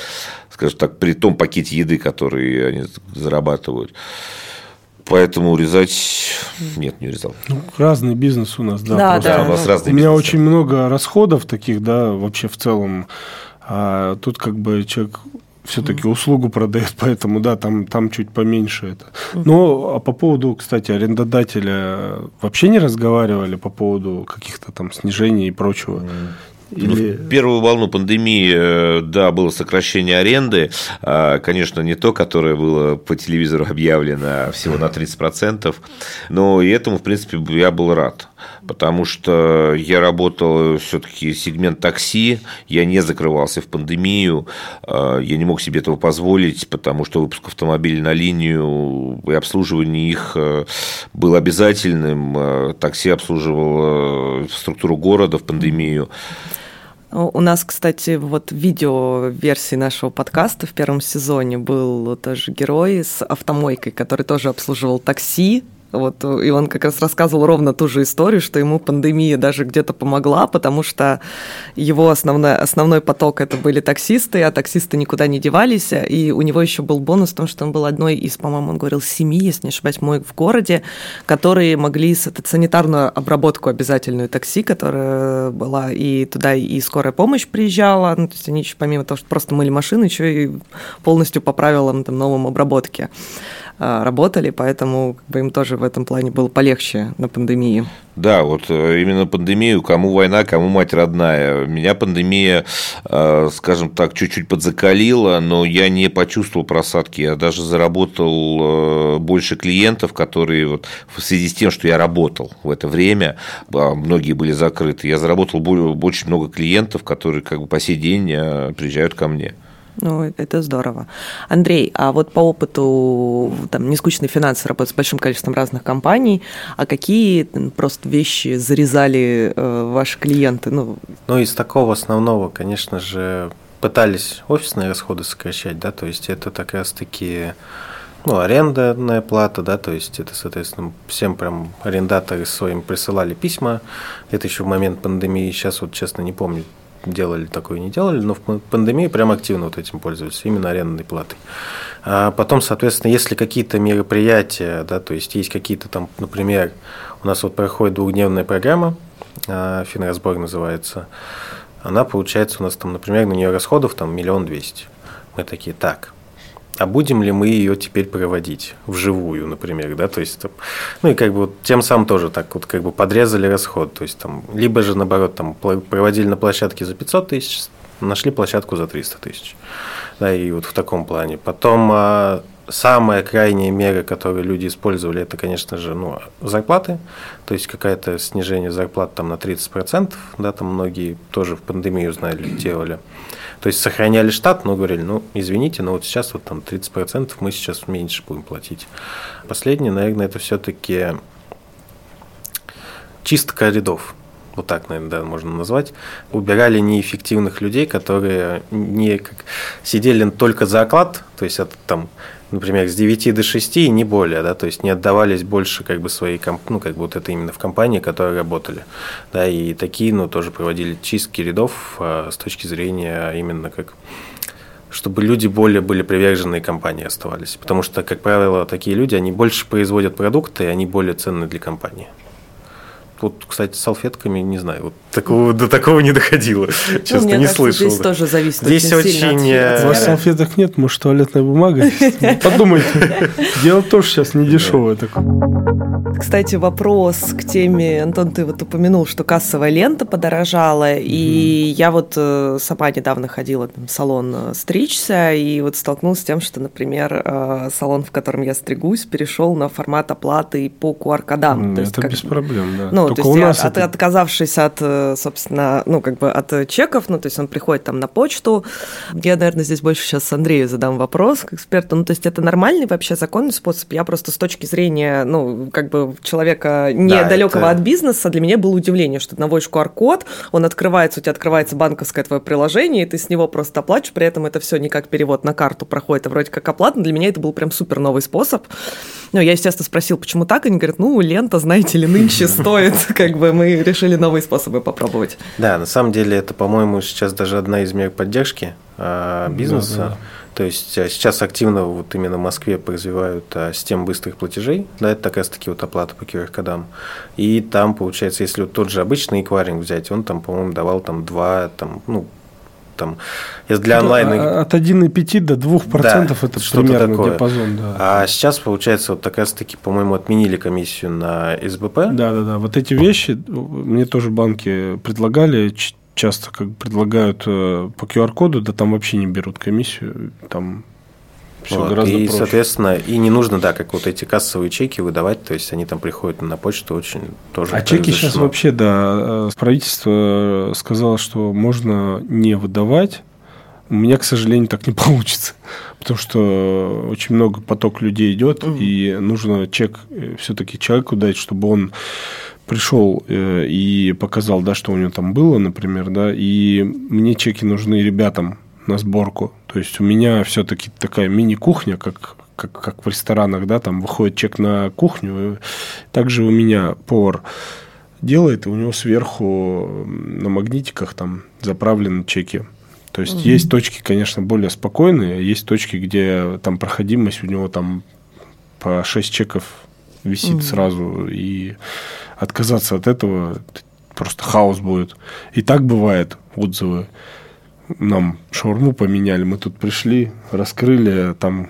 скажем так, при том пакете еды, который они зарабатывают. Поэтому урезать нет, не урезал. Ну, разный бизнес у нас, да. Да, да, да, у нас разный У меня очень много расходов таких, да, вообще в целом. А тут как бы человек все-таки услугу продает, поэтому да, там, там чуть поменьше это. Но а по поводу, кстати, арендодателя вообще не разговаривали по поводу каких-то там снижений и прочего. Ну, Или... В первую волну пандемии, э, да, было сокращение аренды. А, конечно, не то, которое было по телевизору объявлено а всего на 30%. Но и этому, в принципе, я был рад. Потому что я работал все-таки сегмент такси, я не закрывался в пандемию, а, я не мог себе этого позволить, потому что выпуск автомобилей на линию и обслуживание их э, был обязательным. Такси обслуживало структуру города в пандемию. У нас, кстати, вот видео версии нашего подкаста в первом сезоне был тоже герой с автомойкой, который тоже обслуживал такси, вот, и он как раз рассказывал ровно ту же историю, что ему пандемия даже где-то помогла, потому что его основной, основной поток это были таксисты, а таксисты никуда не девались, и у него еще был бонус в том, что он был одной из, по-моему, он говорил, семи, если не ошибаюсь, мой в городе, которые могли это санитарную обработку обязательную такси, которая была, и туда и скорая помощь приезжала, ну, то есть они еще помимо того, что просто мыли машины, еще и полностью по правилам там, новым обработки. А, работали, поэтому как бы, им тоже в этом плане было полегче на пандемии. Да, вот э, именно пандемию, кому война, кому мать родная. Меня пандемия, э, скажем так, чуть-чуть подзакалила, но я не почувствовал просадки. Я даже заработал э, больше клиентов, которые вот в связи с тем, что я работал в это время, а многие были закрыты, я заработал очень много клиентов, которые как бы по сей день приезжают ко мне. Ну, это здорово. Андрей, а вот по опыту там, нескучной финансы работы с большим количеством разных компаний, а какие просто вещи зарезали э, ваши клиенты? Ну, ну, из такого основного, конечно же, пытались офисные расходы сокращать, да, то есть это как раз-таки ну, арендная плата, да, то есть это, соответственно, всем прям арендаторы своим присылали письма. Это еще в момент пандемии, сейчас вот, честно, не помню, делали такое, не делали, но в пандемии прям активно вот этим пользуются, именно арендной платой. А потом, соответственно, если какие-то мероприятия, да, то есть есть какие-то там, например, у нас вот проходит двухдневная программа, а, финразбор называется, она получается у нас там, например, на нее расходов там миллион двести. Мы такие, так, а будем ли мы ее теперь проводить вживую, например, да, то есть, там, ну и как бы вот тем самым тоже так вот как бы подрезали расход, то есть там, либо же наоборот там проводили на площадке за 500 тысяч, нашли площадку за 300 тысяч, да, и вот в таком плане. Потом а, самая крайняя мера, которую люди использовали, это, конечно же, ну, зарплаты, то есть какое-то снижение зарплат там на 30%, да, там многие тоже в пандемию, знали, делали. То есть сохраняли штат, но говорили, ну, извините, но вот сейчас вот там 30% мы сейчас меньше будем платить. Последнее, наверное, это все-таки чистка рядов вот так, наверное, да, можно назвать, убирали неэффективных людей, которые не как, сидели только за оклад, то есть это там например, с 9 до 6 и не более, да, то есть не отдавались больше как бы своей, ну, как бы вот это именно в компании, которые работали, да, и такие, ну, тоже проводили чистки рядов а, с точки зрения именно как чтобы люди более были привержены компании оставались. Потому что, как правило, такие люди, они больше производят продукты, и они более ценны для компании. Вот, кстати, с салфетками, не знаю, вот такого, до такого не доходило. Ну, Честно, ну, мне не кажется, слышал. Здесь тоже зависит здесь очень, очень э, У вас салфеток нет, может, туалетная бумага Подумайте. Дело тоже сейчас не дешевое такое. Кстати, вопрос к теме, Антон, ты вот упомянул, что кассовая лента подорожала, и я вот э, сама недавно ходила в салон э, стричься, и вот столкнулась с тем, что, например, салон, в котором я стригусь, перешел на формат оплаты по QR-кодам. Это без проблем, да. Ну, только то есть, у нас от, это... отказавшись от, э, собственно, ну, как бы от чеков, ну, то есть он приходит там на почту. Я, наверное, здесь больше сейчас Андрею задам вопрос к эксперту. Ну, то есть это нормальный вообще законный способ? Я просто с точки зрения, ну, как бы человека недалекого да, это... от бизнеса, для меня было удивление, что ты наводишь QR-код, он открывается, у тебя открывается банковское твое приложение, и ты с него просто оплачиваешь, при этом это все не как перевод на карту проходит, а вроде как оплата. Для меня это был прям супер новый способ. Ну, я, естественно, спросил, почему так, они говорят, ну, лента, знаете ли, нынче стоит как бы мы решили новые способы попробовать. Да, на самом деле это, по-моему, сейчас даже одна из мер поддержки э, бизнеса. Да, да. То есть а, сейчас активно вот именно в Москве развивают а, систему быстрых платежей, да, это как раз таки вот оплата по QR-кодам. И там, получается, если вот тот же обычный эквайринг взять, он там, по-моему, давал там два, там, ну, там, если для онлайна... От 1,5 до 2% да, это примерно такое. диапазон. Да. А сейчас, получается, вот так раз-таки, по-моему, отменили комиссию на СБП. Да-да-да, вот эти вещи мне тоже банки предлагали, часто как предлагают э, по QR-коду, да там вообще не берут комиссию, там все вот, гораздо и, проще. соответственно, и не нужно, да, как вот эти кассовые чеки выдавать, то есть они там приходят на почту очень тоже. А чеки сейчас вообще, да, э, правительство сказало, что можно не выдавать. У меня, к сожалению, так не получится, потому что очень много поток людей идет, угу. и нужно чек э, все-таки человеку дать, чтобы он пришел э, и показал, да, что у него там было, например, да, и мне чеки нужны ребятам, на сборку. То есть у меня все-таки такая мини-кухня, как, как, как в ресторанах, да, там выходит чек на кухню. Также у меня повар делает, и у него сверху на магнитиках там заправлены чеки. То есть угу. есть точки, конечно, более спокойные, есть точки, где там проходимость у него там по 6 чеков висит угу. сразу, и отказаться от этого просто хаос будет. И так бывает отзывы нам шаурму поменяли, мы тут пришли, раскрыли, там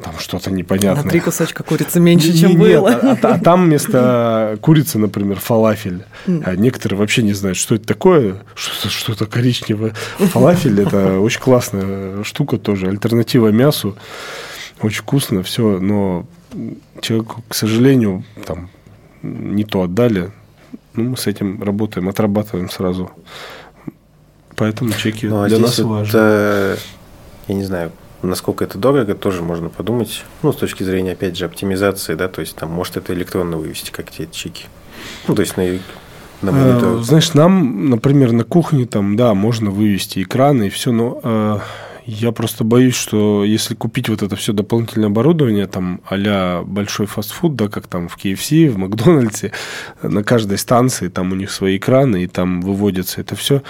там что-то непонятное. На три кусочка курицы меньше, чем Нет, было. А, а, а там вместо курицы, например, фалафель. А некоторые вообще не знают, что это такое, что-то, что-то коричневое. Фалафель – это очень классная штука тоже, альтернатива мясу. Очень вкусно, все, но человеку, к сожалению, там не то отдали. Ну, мы с этим работаем, отрабатываем сразу Поэтому чеки ну, а для нас вот, важны. Э, я не знаю, насколько это дорого, тоже можно подумать. Ну, с точки зрения, опять же, оптимизации, да, то есть там может это электронно вывести, как те чеки. Ну, то есть на, на монитор. Э, знаешь, нам, например, на кухне там, да, можно вывести экраны и все, но э, я просто боюсь, что если купить вот это все дополнительное оборудование, там, а большой фастфуд, да, как там в KFC, в Макдональдсе, на каждой станции там у них свои экраны, и там выводится это все,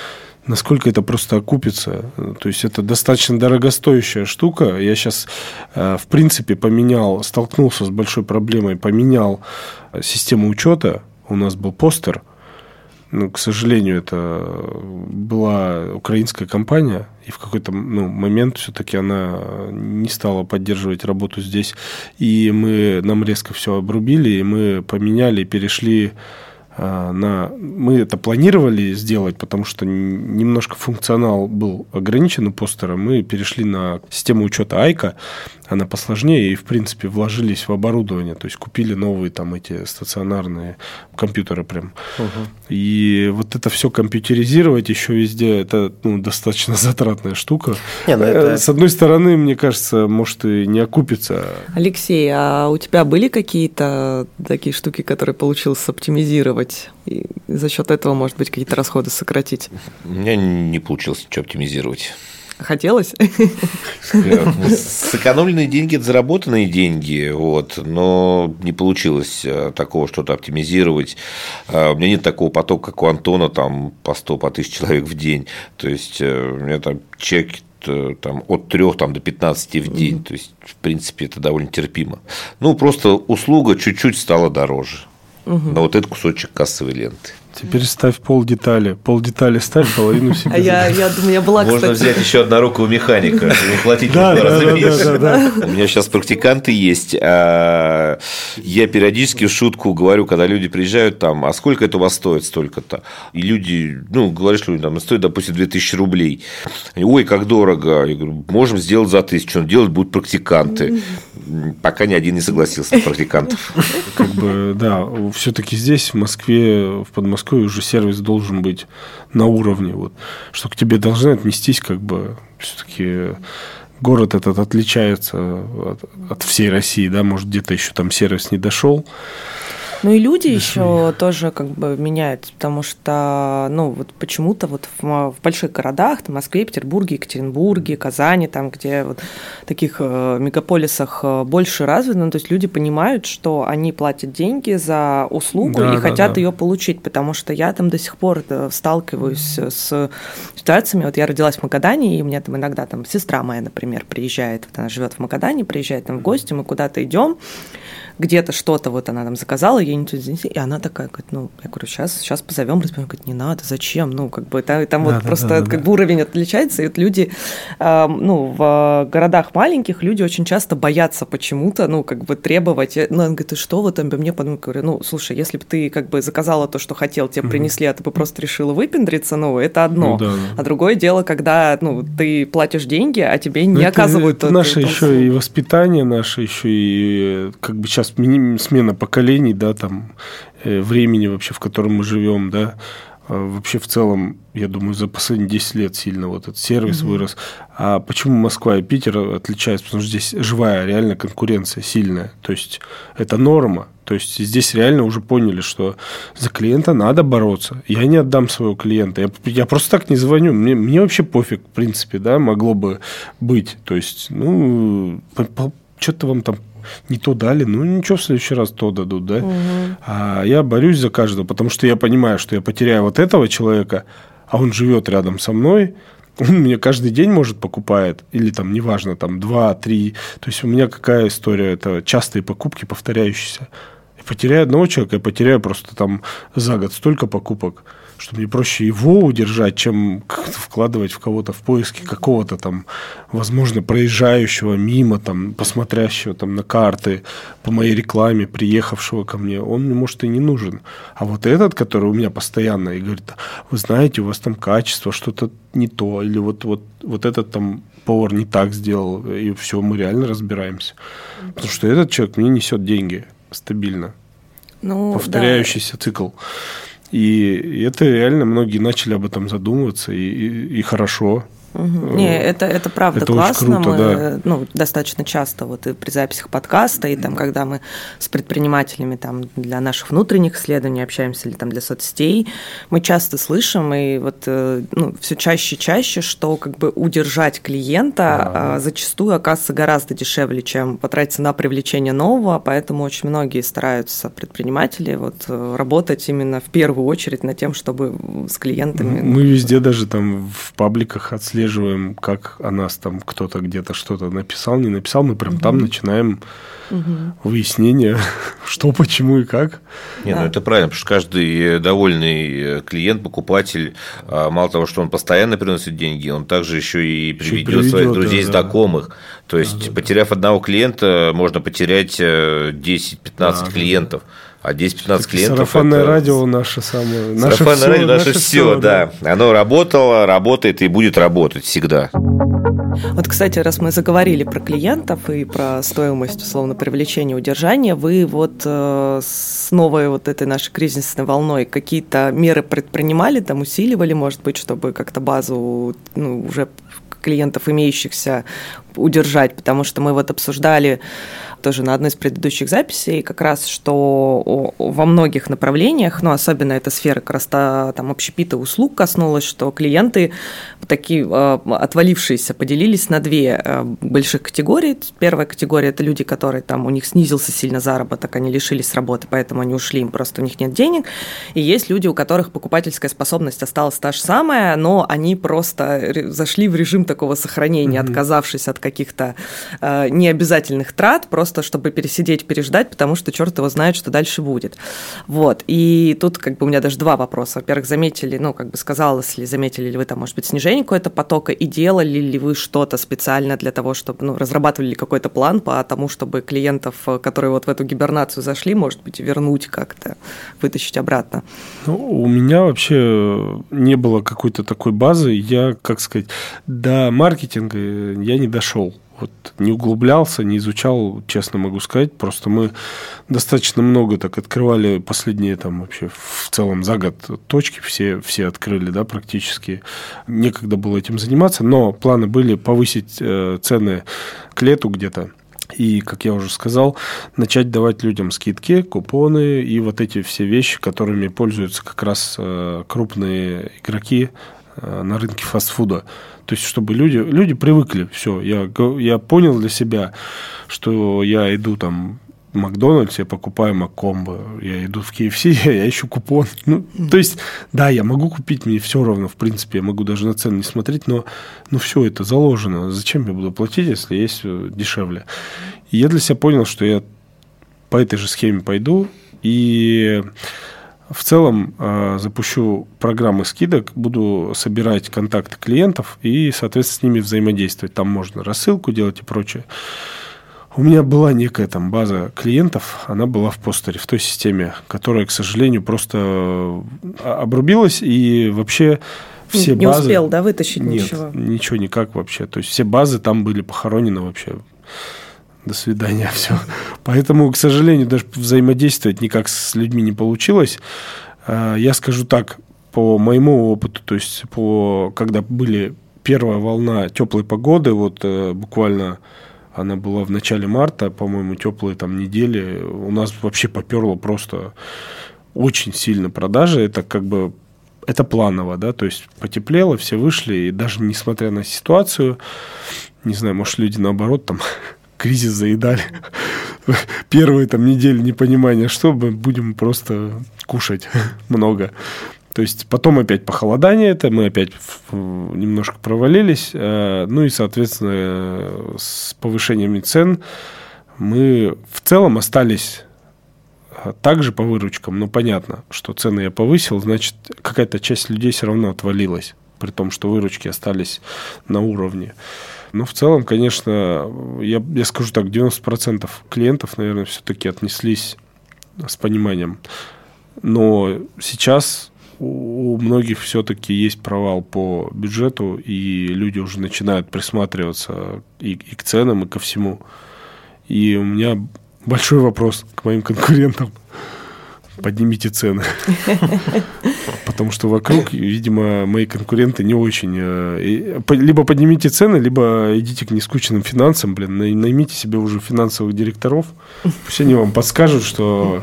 насколько это просто окупится. То есть это достаточно дорогостоящая штука. Я сейчас, э, в принципе, поменял, столкнулся с большой проблемой, поменял систему учета. У нас был постер, ну, к сожалению, это была украинская компания, и в какой-то ну, момент все-таки она не стала поддерживать работу здесь. И мы, нам резко все обрубили, и мы поменяли, перешли на... Мы это планировали сделать, потому что немножко функционал был ограничен у постера. Мы перешли на систему учета Айка, она посложнее, и, в принципе, вложились в оборудование, то есть купили новые там эти стационарные компьютеры прям. Угу. И вот это все компьютеризировать еще везде, это ну, достаточно затратная штука. Не, ну это... С одной стороны, мне кажется, может и не окупится. Алексей, а у тебя были какие-то такие штуки, которые получилось оптимизировать? И за счет этого, может быть, какие-то расходы сократить? У меня не получилось ничего оптимизировать. Хотелось? Сэкономленные деньги – это заработанные деньги, вот, но не получилось э, такого что-то оптимизировать. Э, у меня нет такого потока, как у Антона, там по 100, по 1000 человек в день. То есть, э, у меня там чек там, от 3 там, до 15 в день. Mm-hmm. То есть, в принципе, это довольно терпимо. Ну, просто услуга чуть-чуть стала дороже. Угу. На вот этот кусочек кассовой ленты. Теперь ставь пол детали. Пол детали ставь, половину себе. А я, я думаю, я была, Можно взять еще однорукого механика, не платить да, да, да, да, У меня сейчас практиканты есть. А я периодически в шутку говорю, когда люди приезжают там, а сколько это у вас стоит столько-то? И люди, ну, говоришь людям, там, стоит, допустим, 2000 рублей. Ой, как дорого. Я говорю, можем сделать за тысячу, но делать будут практиканты. Пока ни один не согласился на практикантов. Как бы, да, все-таки здесь, в Москве, в Подмосковье, Москвы уже сервис должен быть на уровне, вот, что к тебе должны отнестись как бы все-таки город этот отличается от, от всей России, да, может где-то еще там сервис не дошел, ну и люди еще тоже как бы меняются, потому что, ну, вот почему-то вот в, в больших городах, там, Москве, Петербурге, Екатеринбурге, Казани, там, где вот таких э, мегаполисах э, больше развито, ну, то есть люди понимают, что они платят деньги за услугу да, и да, хотят да. ее получить, потому что я там до сих пор э, сталкиваюсь с ситуациями, вот я родилась в Магадане, и у меня там иногда там сестра моя, например, приезжает, вот она живет в Магадане, приезжает там в гости, мы куда-то идем, где-то что-то вот она там заказала, я не и она такая, говорит, ну, я говорю, сейчас, сейчас позовем, разберем, говорит, не надо, зачем, ну, как бы там, там да, вот да, просто да, да, как бы уровень отличается, и вот люди, э, ну, в городах маленьких люди очень часто боятся почему-то, ну, как бы требовать, ну, он говорит, ты что вы там, мне подумали, говорю, ну, слушай, если бы ты как бы заказала то, что хотел, тебе принесли, а ты бы просто решила выпендриться, ну, это одно, ну, да, да. а другое дело, когда, ну, ты платишь деньги, а тебе не это, оказывают... Это наше еще и воспитание, наше еще и, как бы сейчас смена поколений, да, там, э, времени вообще, в котором мы живем, да, а вообще в целом, я думаю, за последние 10 лет сильно вот этот сервис mm-hmm. вырос. А почему Москва и Питер отличаются? Потому что здесь живая реально конкуренция сильная. То есть это норма. То есть здесь реально уже поняли, что за клиента надо бороться. Я не отдам своего клиента. Я, я просто так не звоню. Мне, мне вообще пофиг, в принципе, да, могло бы быть. То есть, ну, что-то вам там не то дали, ну ничего, в следующий раз то дадут, да. Угу. А я борюсь за каждого, потому что я понимаю, что я потеряю вот этого человека, а он живет рядом со мной, он мне каждый день, может, покупает, или там, неважно, там, два, три. То есть у меня какая история? Это частые покупки, повторяющиеся. Я потеряю одного человека, я потеряю просто там за год столько покупок что мне проще его удержать, чем вкладывать в кого-то в поиски какого-то там, возможно, проезжающего мимо, там, посмотрящего там на карты по моей рекламе, приехавшего ко мне, он мне, может, и не нужен. А вот этот, который у меня постоянно и говорит, вы знаете, у вас там качество, что-то не то, или вот, вот, вот этот там повар не так сделал, и все, мы реально разбираемся. Потому что этот человек мне несет деньги стабильно. Ну, Повторяющийся да. цикл. И это реально многие начали об этом задумываться, и, и, и хорошо. Угу. Не, это, это правда это классно. Круто, мы да. ну, достаточно часто вот и при записях подкаста, и там, когда мы с предпринимателями там, для наших внутренних исследований общаемся или там для соцсетей, мы часто слышим, и вот э, ну, все чаще и чаще, что как бы удержать клиента а, зачастую оказывается гораздо дешевле, чем потратиться на привлечение нового, поэтому очень многие стараются, предприниматели, вот, э, работать именно в первую очередь над тем, чтобы с клиентами... Мы везде даже там в пабликах отслеживаем отслеживаем, как о нас там кто-то где-то что-то написал, не написал. Мы прям угу. там начинаем угу. выяснение, что, почему и как. Не, ну да. ну это правильно, потому что каждый довольный клиент, покупатель, а, мало того, что он постоянно приносит деньги, он также еще и приведет, приведет своих друзей, да, знакомых. Да. То есть, да, да, потеряв да. одного клиента, можно потерять 10-15 да, клиентов. Да а 10-15 клиентов. Сарафанное это... радио наше самое. Наше Сарафанное все, радио наше, наше все, все да. да. Оно работало, работает и будет работать всегда. Вот, кстати, раз мы заговорили про клиентов и про стоимость, условно, привлечения удержания, вы вот э, с новой вот этой нашей кризисной волной какие-то меры предпринимали, там усиливали, может быть, чтобы как-то базу ну, уже клиентов имеющихся удержать, потому что мы вот обсуждали тоже на одной из предыдущих записей, как раз, что во многих направлениях, ну, особенно эта сфера как раз там общепита услуг коснулась, что клиенты такие а, отвалившиеся поделились на две а, больших категории. Первая категория – это люди, которые там, у них снизился сильно заработок, они лишились работы, поэтому они ушли, им просто у них нет денег. И есть люди, у которых покупательская способность осталась та же самая, но они просто зашли в режим такого сохранения, mm-hmm. отказавшись от каких-то э, необязательных трат, просто чтобы пересидеть, переждать, потому что черт его знает, что дальше будет. Вот. И тут как бы у меня даже два вопроса. Во-первых, заметили, ну, как бы сказалось ли, заметили ли вы там, может быть, снижение какого-то потока, и делали ли вы что-то специально для того, чтобы, ну, разрабатывали ли какой-то план по тому, чтобы клиентов, которые вот в эту гибернацию зашли, может быть, вернуть как-то, вытащить обратно? Ну, у меня вообще не было какой-то такой базы. Я, как сказать, до маркетинга я не дошел вот не углублялся, не изучал, честно могу сказать. Просто мы достаточно много так открывали последние там вообще в целом за год точки, все, все открыли, да, практически. Некогда было этим заниматься, но планы были повысить э, цены к лету где-то. И, как я уже сказал, начать давать людям скидки, купоны и вот эти все вещи, которыми пользуются как раз э, крупные игроки на рынке фастфуда. То есть, чтобы люди, люди привыкли, все, я, я понял для себя, что я иду там в Макдональдс, я покупаю Маккомбо, я иду в KFC, я ищу купон. Ну, то есть, да, я могу купить, мне все равно, в принципе, я могу даже на цены не смотреть, но ну, все это заложено. Зачем я буду платить, если есть дешевле? И я для себя понял, что я по этой же схеме пойду, и в целом э, запущу программы скидок, буду собирать контакты клиентов и, соответственно, с ними взаимодействовать. Там можно рассылку делать и прочее. У меня была некая там база клиентов, она была в постере, в той системе, которая, к сожалению, просто э, обрубилась и вообще все не базы... Не успел, да, вытащить Нет, ничего? ничего никак вообще. То есть все базы там были похоронены вообще до свидания, все. Поэтому, к сожалению, даже взаимодействовать никак с людьми не получилось. А, я скажу так, по моему опыту, то есть по, когда были первая волна теплой погоды, вот э, буквально она была в начале марта, по-моему, теплые там недели, у нас вообще поперло просто очень сильно продажи, это как бы это планово, да, то есть потеплело, все вышли, и даже несмотря на ситуацию, не знаю, может, люди наоборот там кризис заедали. Первые там недели непонимания, что мы будем просто кушать много. То есть потом опять похолодание это, мы опять немножко провалились. Э, ну и, соответственно, с повышением цен мы в целом остались э, также по выручкам, но понятно, что цены я повысил, значит, какая-то часть людей все равно отвалилась, при том, что выручки остались на уровне. Но в целом, конечно, я, я скажу так, 90% клиентов, наверное, все-таки отнеслись с пониманием. Но сейчас у многих все-таки есть провал по бюджету, и люди уже начинают присматриваться и, и к ценам, и ко всему. И у меня большой вопрос к моим конкурентам поднимите цены. Потому что вокруг, видимо, мои конкуренты не очень... Э, либо поднимите цены, либо идите к нескучным финансам, блин, наймите себе уже финансовых директоров. Пусть они вам подскажут, что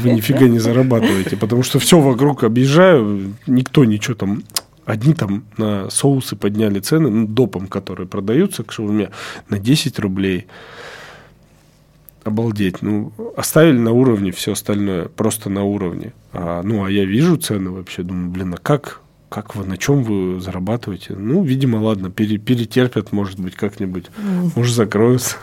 вы нифига не зарабатываете. Потому что все вокруг объезжаю, никто ничего там Одни там на соусы подняли цены, ну, допом, которые продаются к шаурме, на 10 рублей обалдеть. Ну, оставили на уровне все остальное, просто на уровне. А, ну, а я вижу цены вообще, думаю, блин, а как? как вы, на чем вы зарабатываете? Ну, видимо, ладно, пере, перетерпят, может быть, как-нибудь. Mm. Может, закроются.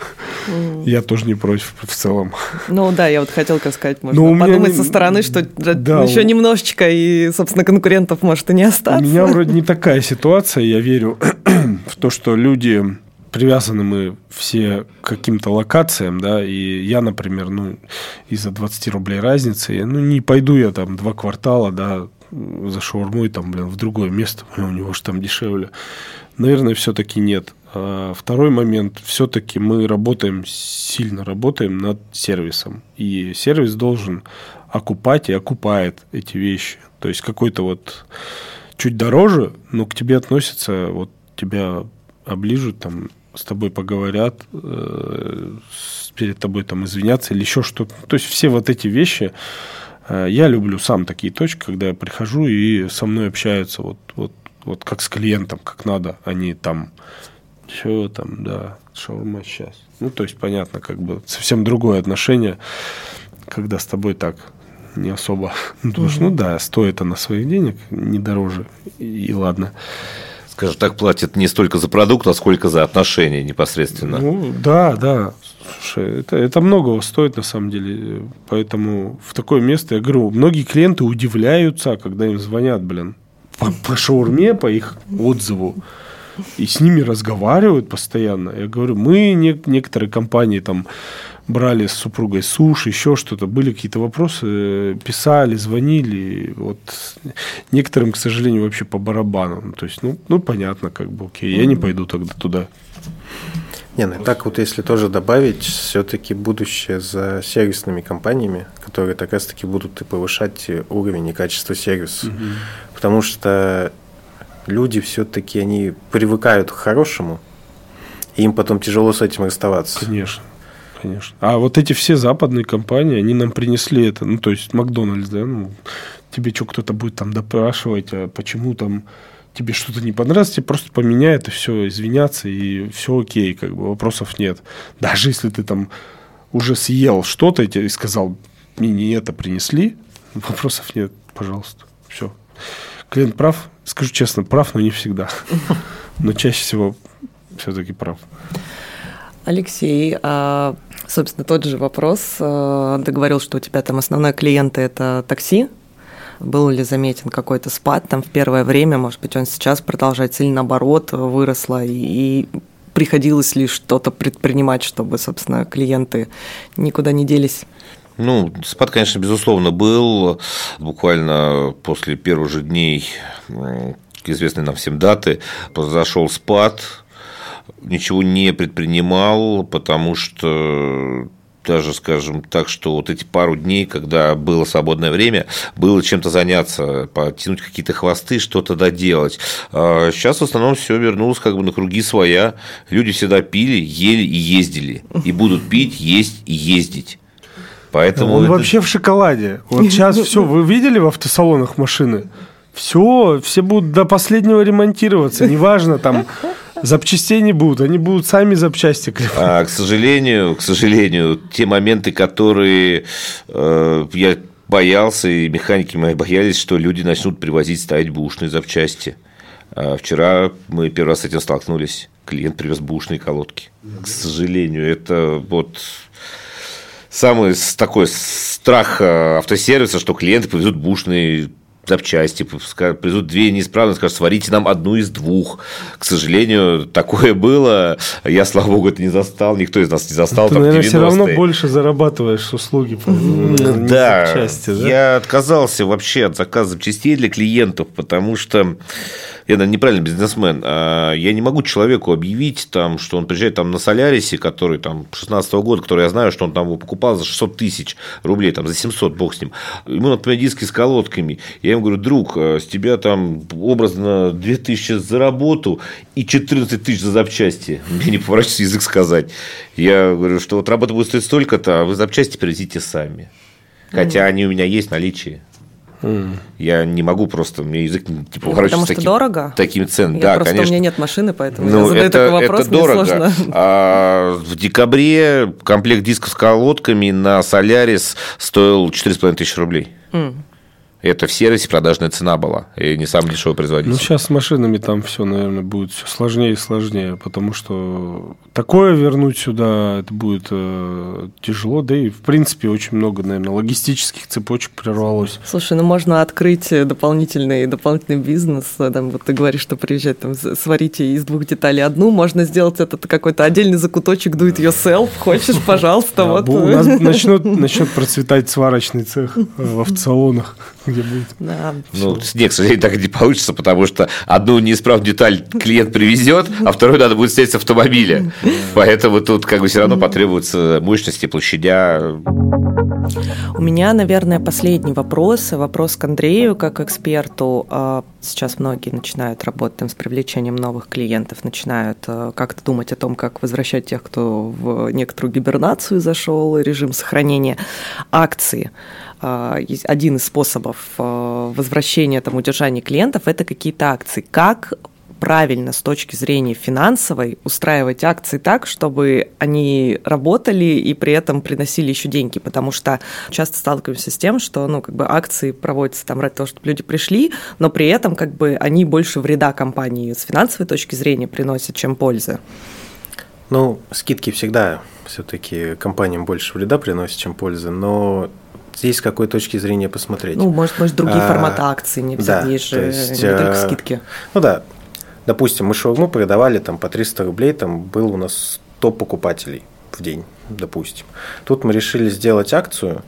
Mm. Я тоже не против в целом. Ну да, я вот хотел как сказать, можно ну, подумать со стороны, что да, еще немножечко, и, собственно, конкурентов может и не остаться. У меня вроде не такая ситуация, я верю в то, что люди привязаны мы все к каким-то локациям, да, и я, например, ну, из-за 20 рублей разницы, ну, не пойду я там два квартала, да, за шаурмой там, блин, в другое место, у него же там дешевле. Наверное, все-таки нет. А второй момент, все-таки мы работаем, сильно работаем над сервисом. И сервис должен окупать и окупает эти вещи. То есть какой-то вот чуть дороже, но к тебе относятся, вот тебя оближут, там, с тобой поговорят, э, перед тобой там извиняться или еще что-то. То есть все вот эти вещи, Э, я люблю сам такие точки, когда я прихожу и со мной общаются вот, вот, вот как с клиентом, как надо, они там все там, да, шаурма сейчас. Ну, то есть, понятно, как бы совсем другое отношение, когда с тобой так не особо. Ну, что, ну да, стоит она своих денег, не дороже, и, и ладно скажем так, платят не столько за продукт, а сколько за отношения непосредственно. Ну, да, да. Слушай, это, это многого стоит на самом деле. Поэтому в такое место, я говорю, многие клиенты удивляются, когда им звонят, блин, по, по шаурме, по их отзыву. И с ними разговаривают постоянно. Я говорю, мы не, некоторые компании там брали с супругой суши, еще что-то, были какие-то вопросы, писали, звонили. Вот некоторым, к сожалению, вообще по барабану. Ну, то есть, ну, ну понятно, как бы, окей, я не пойду тогда туда. Не, ну так вот если тоже добавить, все-таки будущее за сервисными компаниями, которые как раз-таки будут и повышать уровень и качество сервиса. Угу. Потому что люди все-таки, они привыкают к хорошему, и им потом тяжело с этим расставаться. Конечно конечно. А вот эти все западные компании, они нам принесли это, ну, то есть Макдональдс, да, ну, тебе что, кто-то будет там допрашивать, а почему там тебе что-то не понравилось, тебе просто поменяют и все, извиняться, и все окей, как бы вопросов нет. Даже если ты там уже съел что-то и сказал, мне не это принесли, вопросов нет, пожалуйста, все. Клиент прав, скажу честно, прав, но не всегда. Но чаще всего все-таки прав. Алексей, а Собственно, тот же вопрос. Э, ты говорил, что у тебя там основной клиент – это такси. Был ли заметен какой-то спад там в первое время? Может быть, он сейчас продолжается или наоборот выросло? И приходилось ли что-то предпринимать, чтобы, собственно, клиенты никуда не делись? Ну, спад, конечно, безусловно, был. Буквально после первых же дней известной нам всем даты произошел спад ничего не предпринимал, потому что даже, скажем так, что вот эти пару дней, когда было свободное время, было чем-то заняться, потянуть какие-то хвосты, что-то доделать. А сейчас в основном все вернулось как бы на круги своя. Люди всегда пили, ели и ездили. И будут пить, есть и ездить. Поэтому Он это... вообще в шоколаде. Вот сейчас все, вы видели в автосалонах машины? Все, все будут до последнего ремонтироваться. Неважно, там Запчастей не будут, они будут сами запчасти А, к сожалению, к сожалению, те моменты, которые э, я боялся, и механики мои боялись, что люди начнут привозить, ставить бушные запчасти. А вчера мы первый раз с этим столкнулись. Клиент привез бушные колодки. К сожалению, это вот самый такой страх э, автосервиса, что клиенты привезут бушные запчасти, придут две неисправности, скажут, сварите нам одну из двух. К сожалению, такое было. Я, слава богу, это не застал, никто из нас не застал. Ты, наверное, все равно больше зарабатываешь услуги. Да, запчасти, да, я отказался вообще от заказа запчастей для клиентов, потому что я, наверное, неправильный бизнесмен, а я не могу человеку объявить, там, что он приезжает там, на Солярисе, который там 16 -го года, который я знаю, что он там его покупал за 600 тысяч рублей, там, за 700, бог с ним. Ему, например, диски с колодками. Я ему говорю, друг, а с тебя там образно 2000 за работу и 14 тысяч за запчасти. Мне не поворачивается язык сказать. Я говорю, что вот работа будет стоить столько-то, а вы запчасти привезите сами. Хотя они у меня есть в наличии. Mm. Я не могу просто, мне язык типа ну, Потому что таким, дорого. Такими ценами. Я да, просто конечно. у меня нет машины, поэтому ну, я задаю это, такой вопрос, это дорого. Сложно. А в декабре комплект дисков с колодками на Солярис стоил 4,5 тысячи рублей. Mm. Это в сервисе продажная цена была, и не самый дешевый производитель. Ну, сейчас с машинами там все, наверное, будет все сложнее и сложнее, потому что такое вернуть сюда, это будет э, тяжело, да и, в принципе, очень много, наверное, логистических цепочек прервалось. Слушай, ну можно открыть дополнительный, дополнительный бизнес, там, вот ты говоришь, что приезжать, там, сварите из двух деталей одну, можно сделать этот какой-то отдельный закуточек do it yourself, хочешь, пожалуйста, вот. У нас начнет, начнет процветать сварочный цех э, в автосалонах где будет. Да. Ну, нет, к сожалению, так и не получится, потому что одну неисправную деталь клиент привезет, а вторую надо будет снять с автомобиля. Поэтому тут как бы все равно потребуется мощности, площадя. У меня, наверное, последний вопрос. Вопрос к Андрею, как эксперту. А, сейчас многие начинают работать с привлечением новых клиентов, начинают а, как-то думать о том, как возвращать тех, кто в некоторую гибернацию зашел, режим сохранения акции. А, один из способов а, возвращения, там, удержания клиентов – это какие-то акции. Как правильно с точки зрения финансовой устраивать акции так, чтобы они работали и при этом приносили еще деньги, потому что часто сталкиваемся с тем, что ну, как бы акции проводятся там ради того, чтобы люди пришли, но при этом как бы они больше вреда компании с финансовой точки зрения приносят, чем пользы. Ну, скидки всегда все-таки компаниям больше вреда приносят, чем пользы, но здесь с какой точки зрения посмотреть. Ну, может, может другие а, форматы акций, не обязательно да, есть же есть, не только э, скидки. Ну да, допустим, мы шаурму продавали там по 300 рублей, там был у нас топ покупателей в день, допустим. Тут мы решили сделать акцию,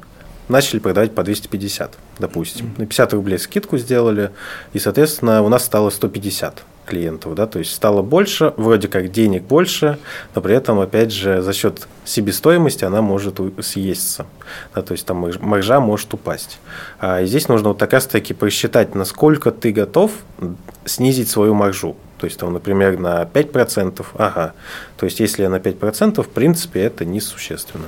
начали продавать по 250, допустим. На 50 рублей скидку сделали, и, соответственно, у нас стало 150 клиентов, да, то есть стало больше, вроде как денег больше, но при этом, опять же, за счет себестоимости она может съесться, да, то есть там маржа может упасть. А здесь нужно вот так раз-таки просчитать, насколько ты готов снизить свою маржу. То есть, там, например, на 5%, ага. То есть, если на 5%, в принципе, это несущественно.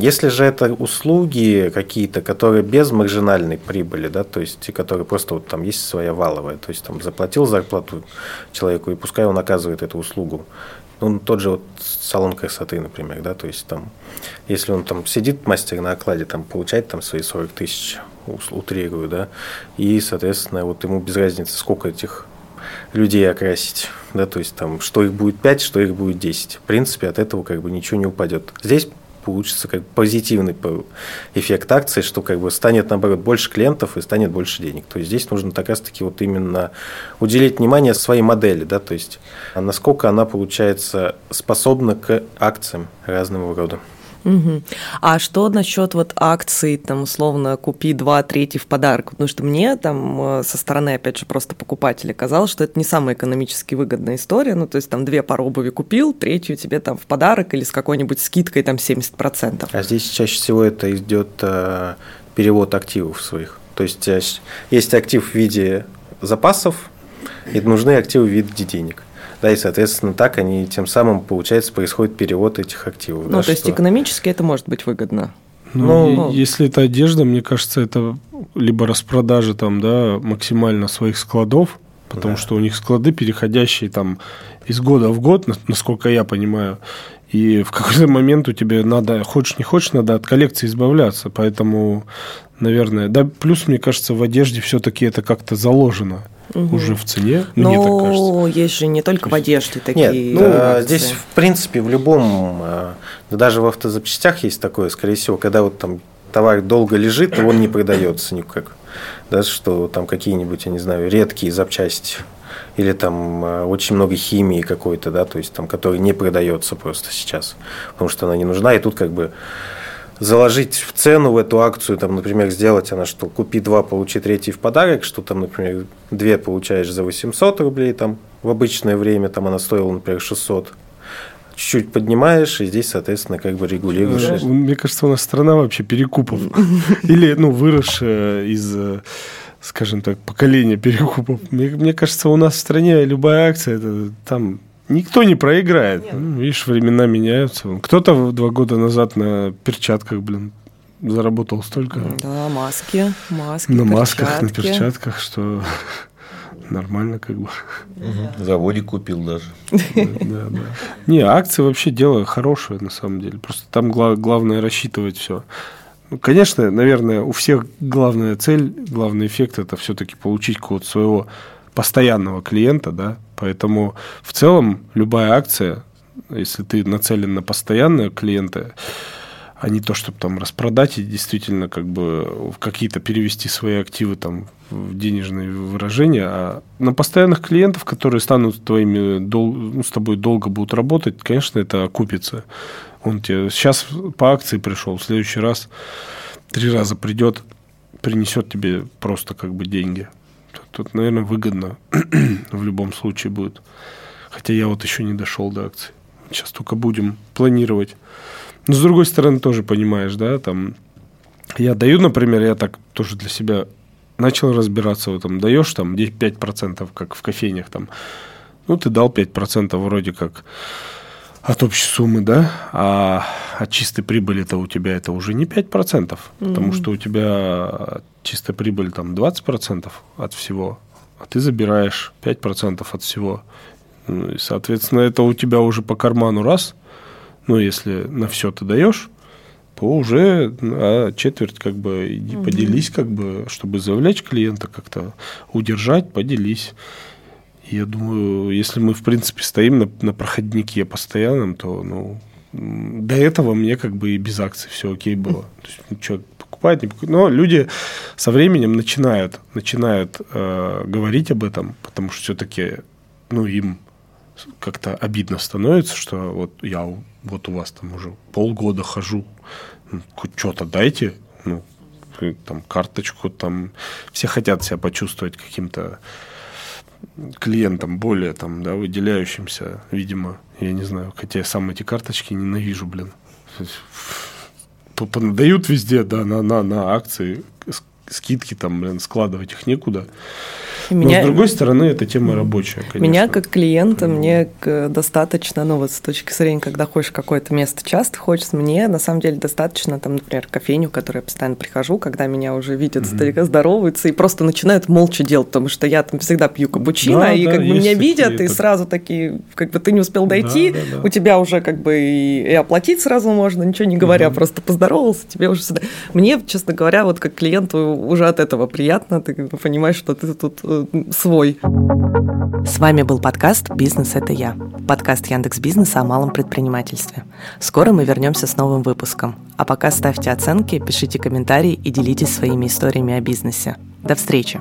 Если же это услуги какие-то, которые без маржинальной прибыли, да, то есть, которые просто вот там есть своя валовая, то есть, там заплатил зарплату человеку, и пускай он оказывает эту услугу. Ну, тот же вот салон красоты, например, да, то есть там, если он там сидит мастер на окладе, там получает там свои 40 тысяч, утрирую, да, и, соответственно, вот ему без разницы, сколько этих людей окрасить, да, то есть там, что их будет 5, что их будет 10. В принципе, от этого как бы ничего не упадет. Здесь получится как позитивный эффект акции, что как бы станет, наоборот, больше клиентов и станет больше денег. То есть здесь нужно так раз-таки вот именно уделить внимание своей модели, да, то есть насколько она, получается, способна к акциям разного рода. Угу. А что насчет вот акций, там, условно, купи два, третий в подарок? Потому что мне там э, со стороны, опять же, просто покупателя казалось, что это не самая экономически выгодная история. Ну, то есть там две пары обуви купил, третью тебе там в подарок или с какой-нибудь скидкой там 70%. А здесь чаще всего это идет э, перевод активов своих. То есть э, есть актив в виде запасов, и нужны активы в виде денег. Да, и, соответственно, так они тем самым, получается, происходит перевод этих активов. Ну, да, то есть экономически это может быть выгодно. Ну, ну, если это одежда, мне кажется, это либо распродажа там, да, максимально своих складов, потому да. что у них склады, переходящие там из года в год, насколько я понимаю, и в какой-то момент у тебя надо, хочешь не хочешь, надо от коллекции избавляться, поэтому, наверное, да, плюс, мне кажется, в одежде все-таки это как-то заложено угу. уже в цене. Мне так кажется. есть же не только в одежде такие. Нет, ну, акции. здесь, в принципе, в любом, э, даже в автозапчастях есть такое, скорее всего, когда вот там товар долго лежит, он не продается никак. Да, что там какие-нибудь, я не знаю, редкие запчасти или там э, очень много химии какой-то, да, то есть там, который не продается просто сейчас, потому что она не нужна, и тут как бы заложить в цену в эту акцию, там, например, сделать она, что купи два, получи третий в подарок, что там, например, две получаешь за 800 рублей, там, в обычное время там она стоила, например, 600, чуть-чуть поднимаешь, и здесь, соответственно, как бы регулируешь. Мне кажется, у нас страна вообще перекупов. Или, ну, выросшая из скажем так, поколения перекупов. Мне, мне кажется, у нас в стране любая акция, это там Никто не проиграет. Ну, видишь, времена меняются. Кто-то два года назад на перчатках, блин, заработал столько. Да, маски, маски, На масках, на перчатках, что нормально как бы. Угу. Заводик купил даже. Да, да, Не, акции вообще дело хорошее на самом деле. Просто там главное рассчитывать все. Конечно, наверное, у всех главная цель, главный эффект – это все-таки получить какого-то своего постоянного клиента, да, поэтому в целом любая акция, если ты нацелен на постоянного клиента, а не то, чтобы там распродать и действительно как бы какие-то перевести свои активы там в денежные выражения, а на постоянных клиентов, которые станут твоими, дол, ну, с тобой долго будут работать, конечно, это окупится. Он тебе сейчас по акции пришел, в следующий раз три раза придет, принесет тебе просто как бы деньги. Тут, наверное, выгодно в любом случае будет. Хотя я вот еще не дошел до акций. Сейчас только будем планировать. Но с другой стороны, тоже понимаешь, да, там я даю, например, я так тоже для себя начал разбираться в этом. Даешь там 5%, как в кофейнях там. Ну, ты дал 5% вроде как от общей суммы, да, а от чистой прибыли-то у тебя это уже не 5%, mm-hmm. потому что у тебя чистая прибыль там 20% от всего, а ты забираешь 5% от всего. Ну, и, соответственно, это у тебя уже по карману раз, ну, если на все ты даешь, то уже а четверть как бы иди угу. поделись, как бы, чтобы завлечь клиента как-то, удержать, поделись. Я думаю, если мы, в принципе, стоим на, на проходнике постоянном, то, ну, до этого мне как бы и без акций все окей было. То есть, ну, что, покупать. Но люди со временем начинают, начинают э, говорить об этом, потому что все-таки, ну, им как-то обидно становится, что вот я вот у вас там уже полгода хожу, ну, что-то дайте, ну, там карточку, там все хотят себя почувствовать каким-то клиентам более там, да, выделяющимся, видимо, я не знаю, хотя я сам эти карточки ненавижу, блин. Понадают везде, да, на, на, на акции, скидки там, блин, складывать их некуда. Меня, Но с другой стороны, это тема рабочая, конечно. Меня как клиента, мне достаточно, ну вот с точки зрения, когда ходишь в какое-то место часто хочется, мне на самом деле достаточно, там, например, кофейню, в которую я постоянно прихожу, когда меня уже видят, mm-hmm. здороваются и просто начинают молча делать, потому что я там всегда пью капучино, да, и да, как бы меня видят, такие, и сразу такие, как бы ты не успел дойти, да, да, да. у тебя уже как бы и, и оплатить сразу можно, ничего не говоря, mm-hmm. просто поздоровался, тебе уже сюда. Мне, честно говоря, вот как клиенту уже от этого приятно, ты понимаешь, что ты тут э, свой. С вами был подкаст «Бизнес – это я». Подкаст Яндекс Бизнеса о малом предпринимательстве. Скоро мы вернемся с новым выпуском. А пока ставьте оценки, пишите комментарии и делитесь своими историями о бизнесе. До встречи!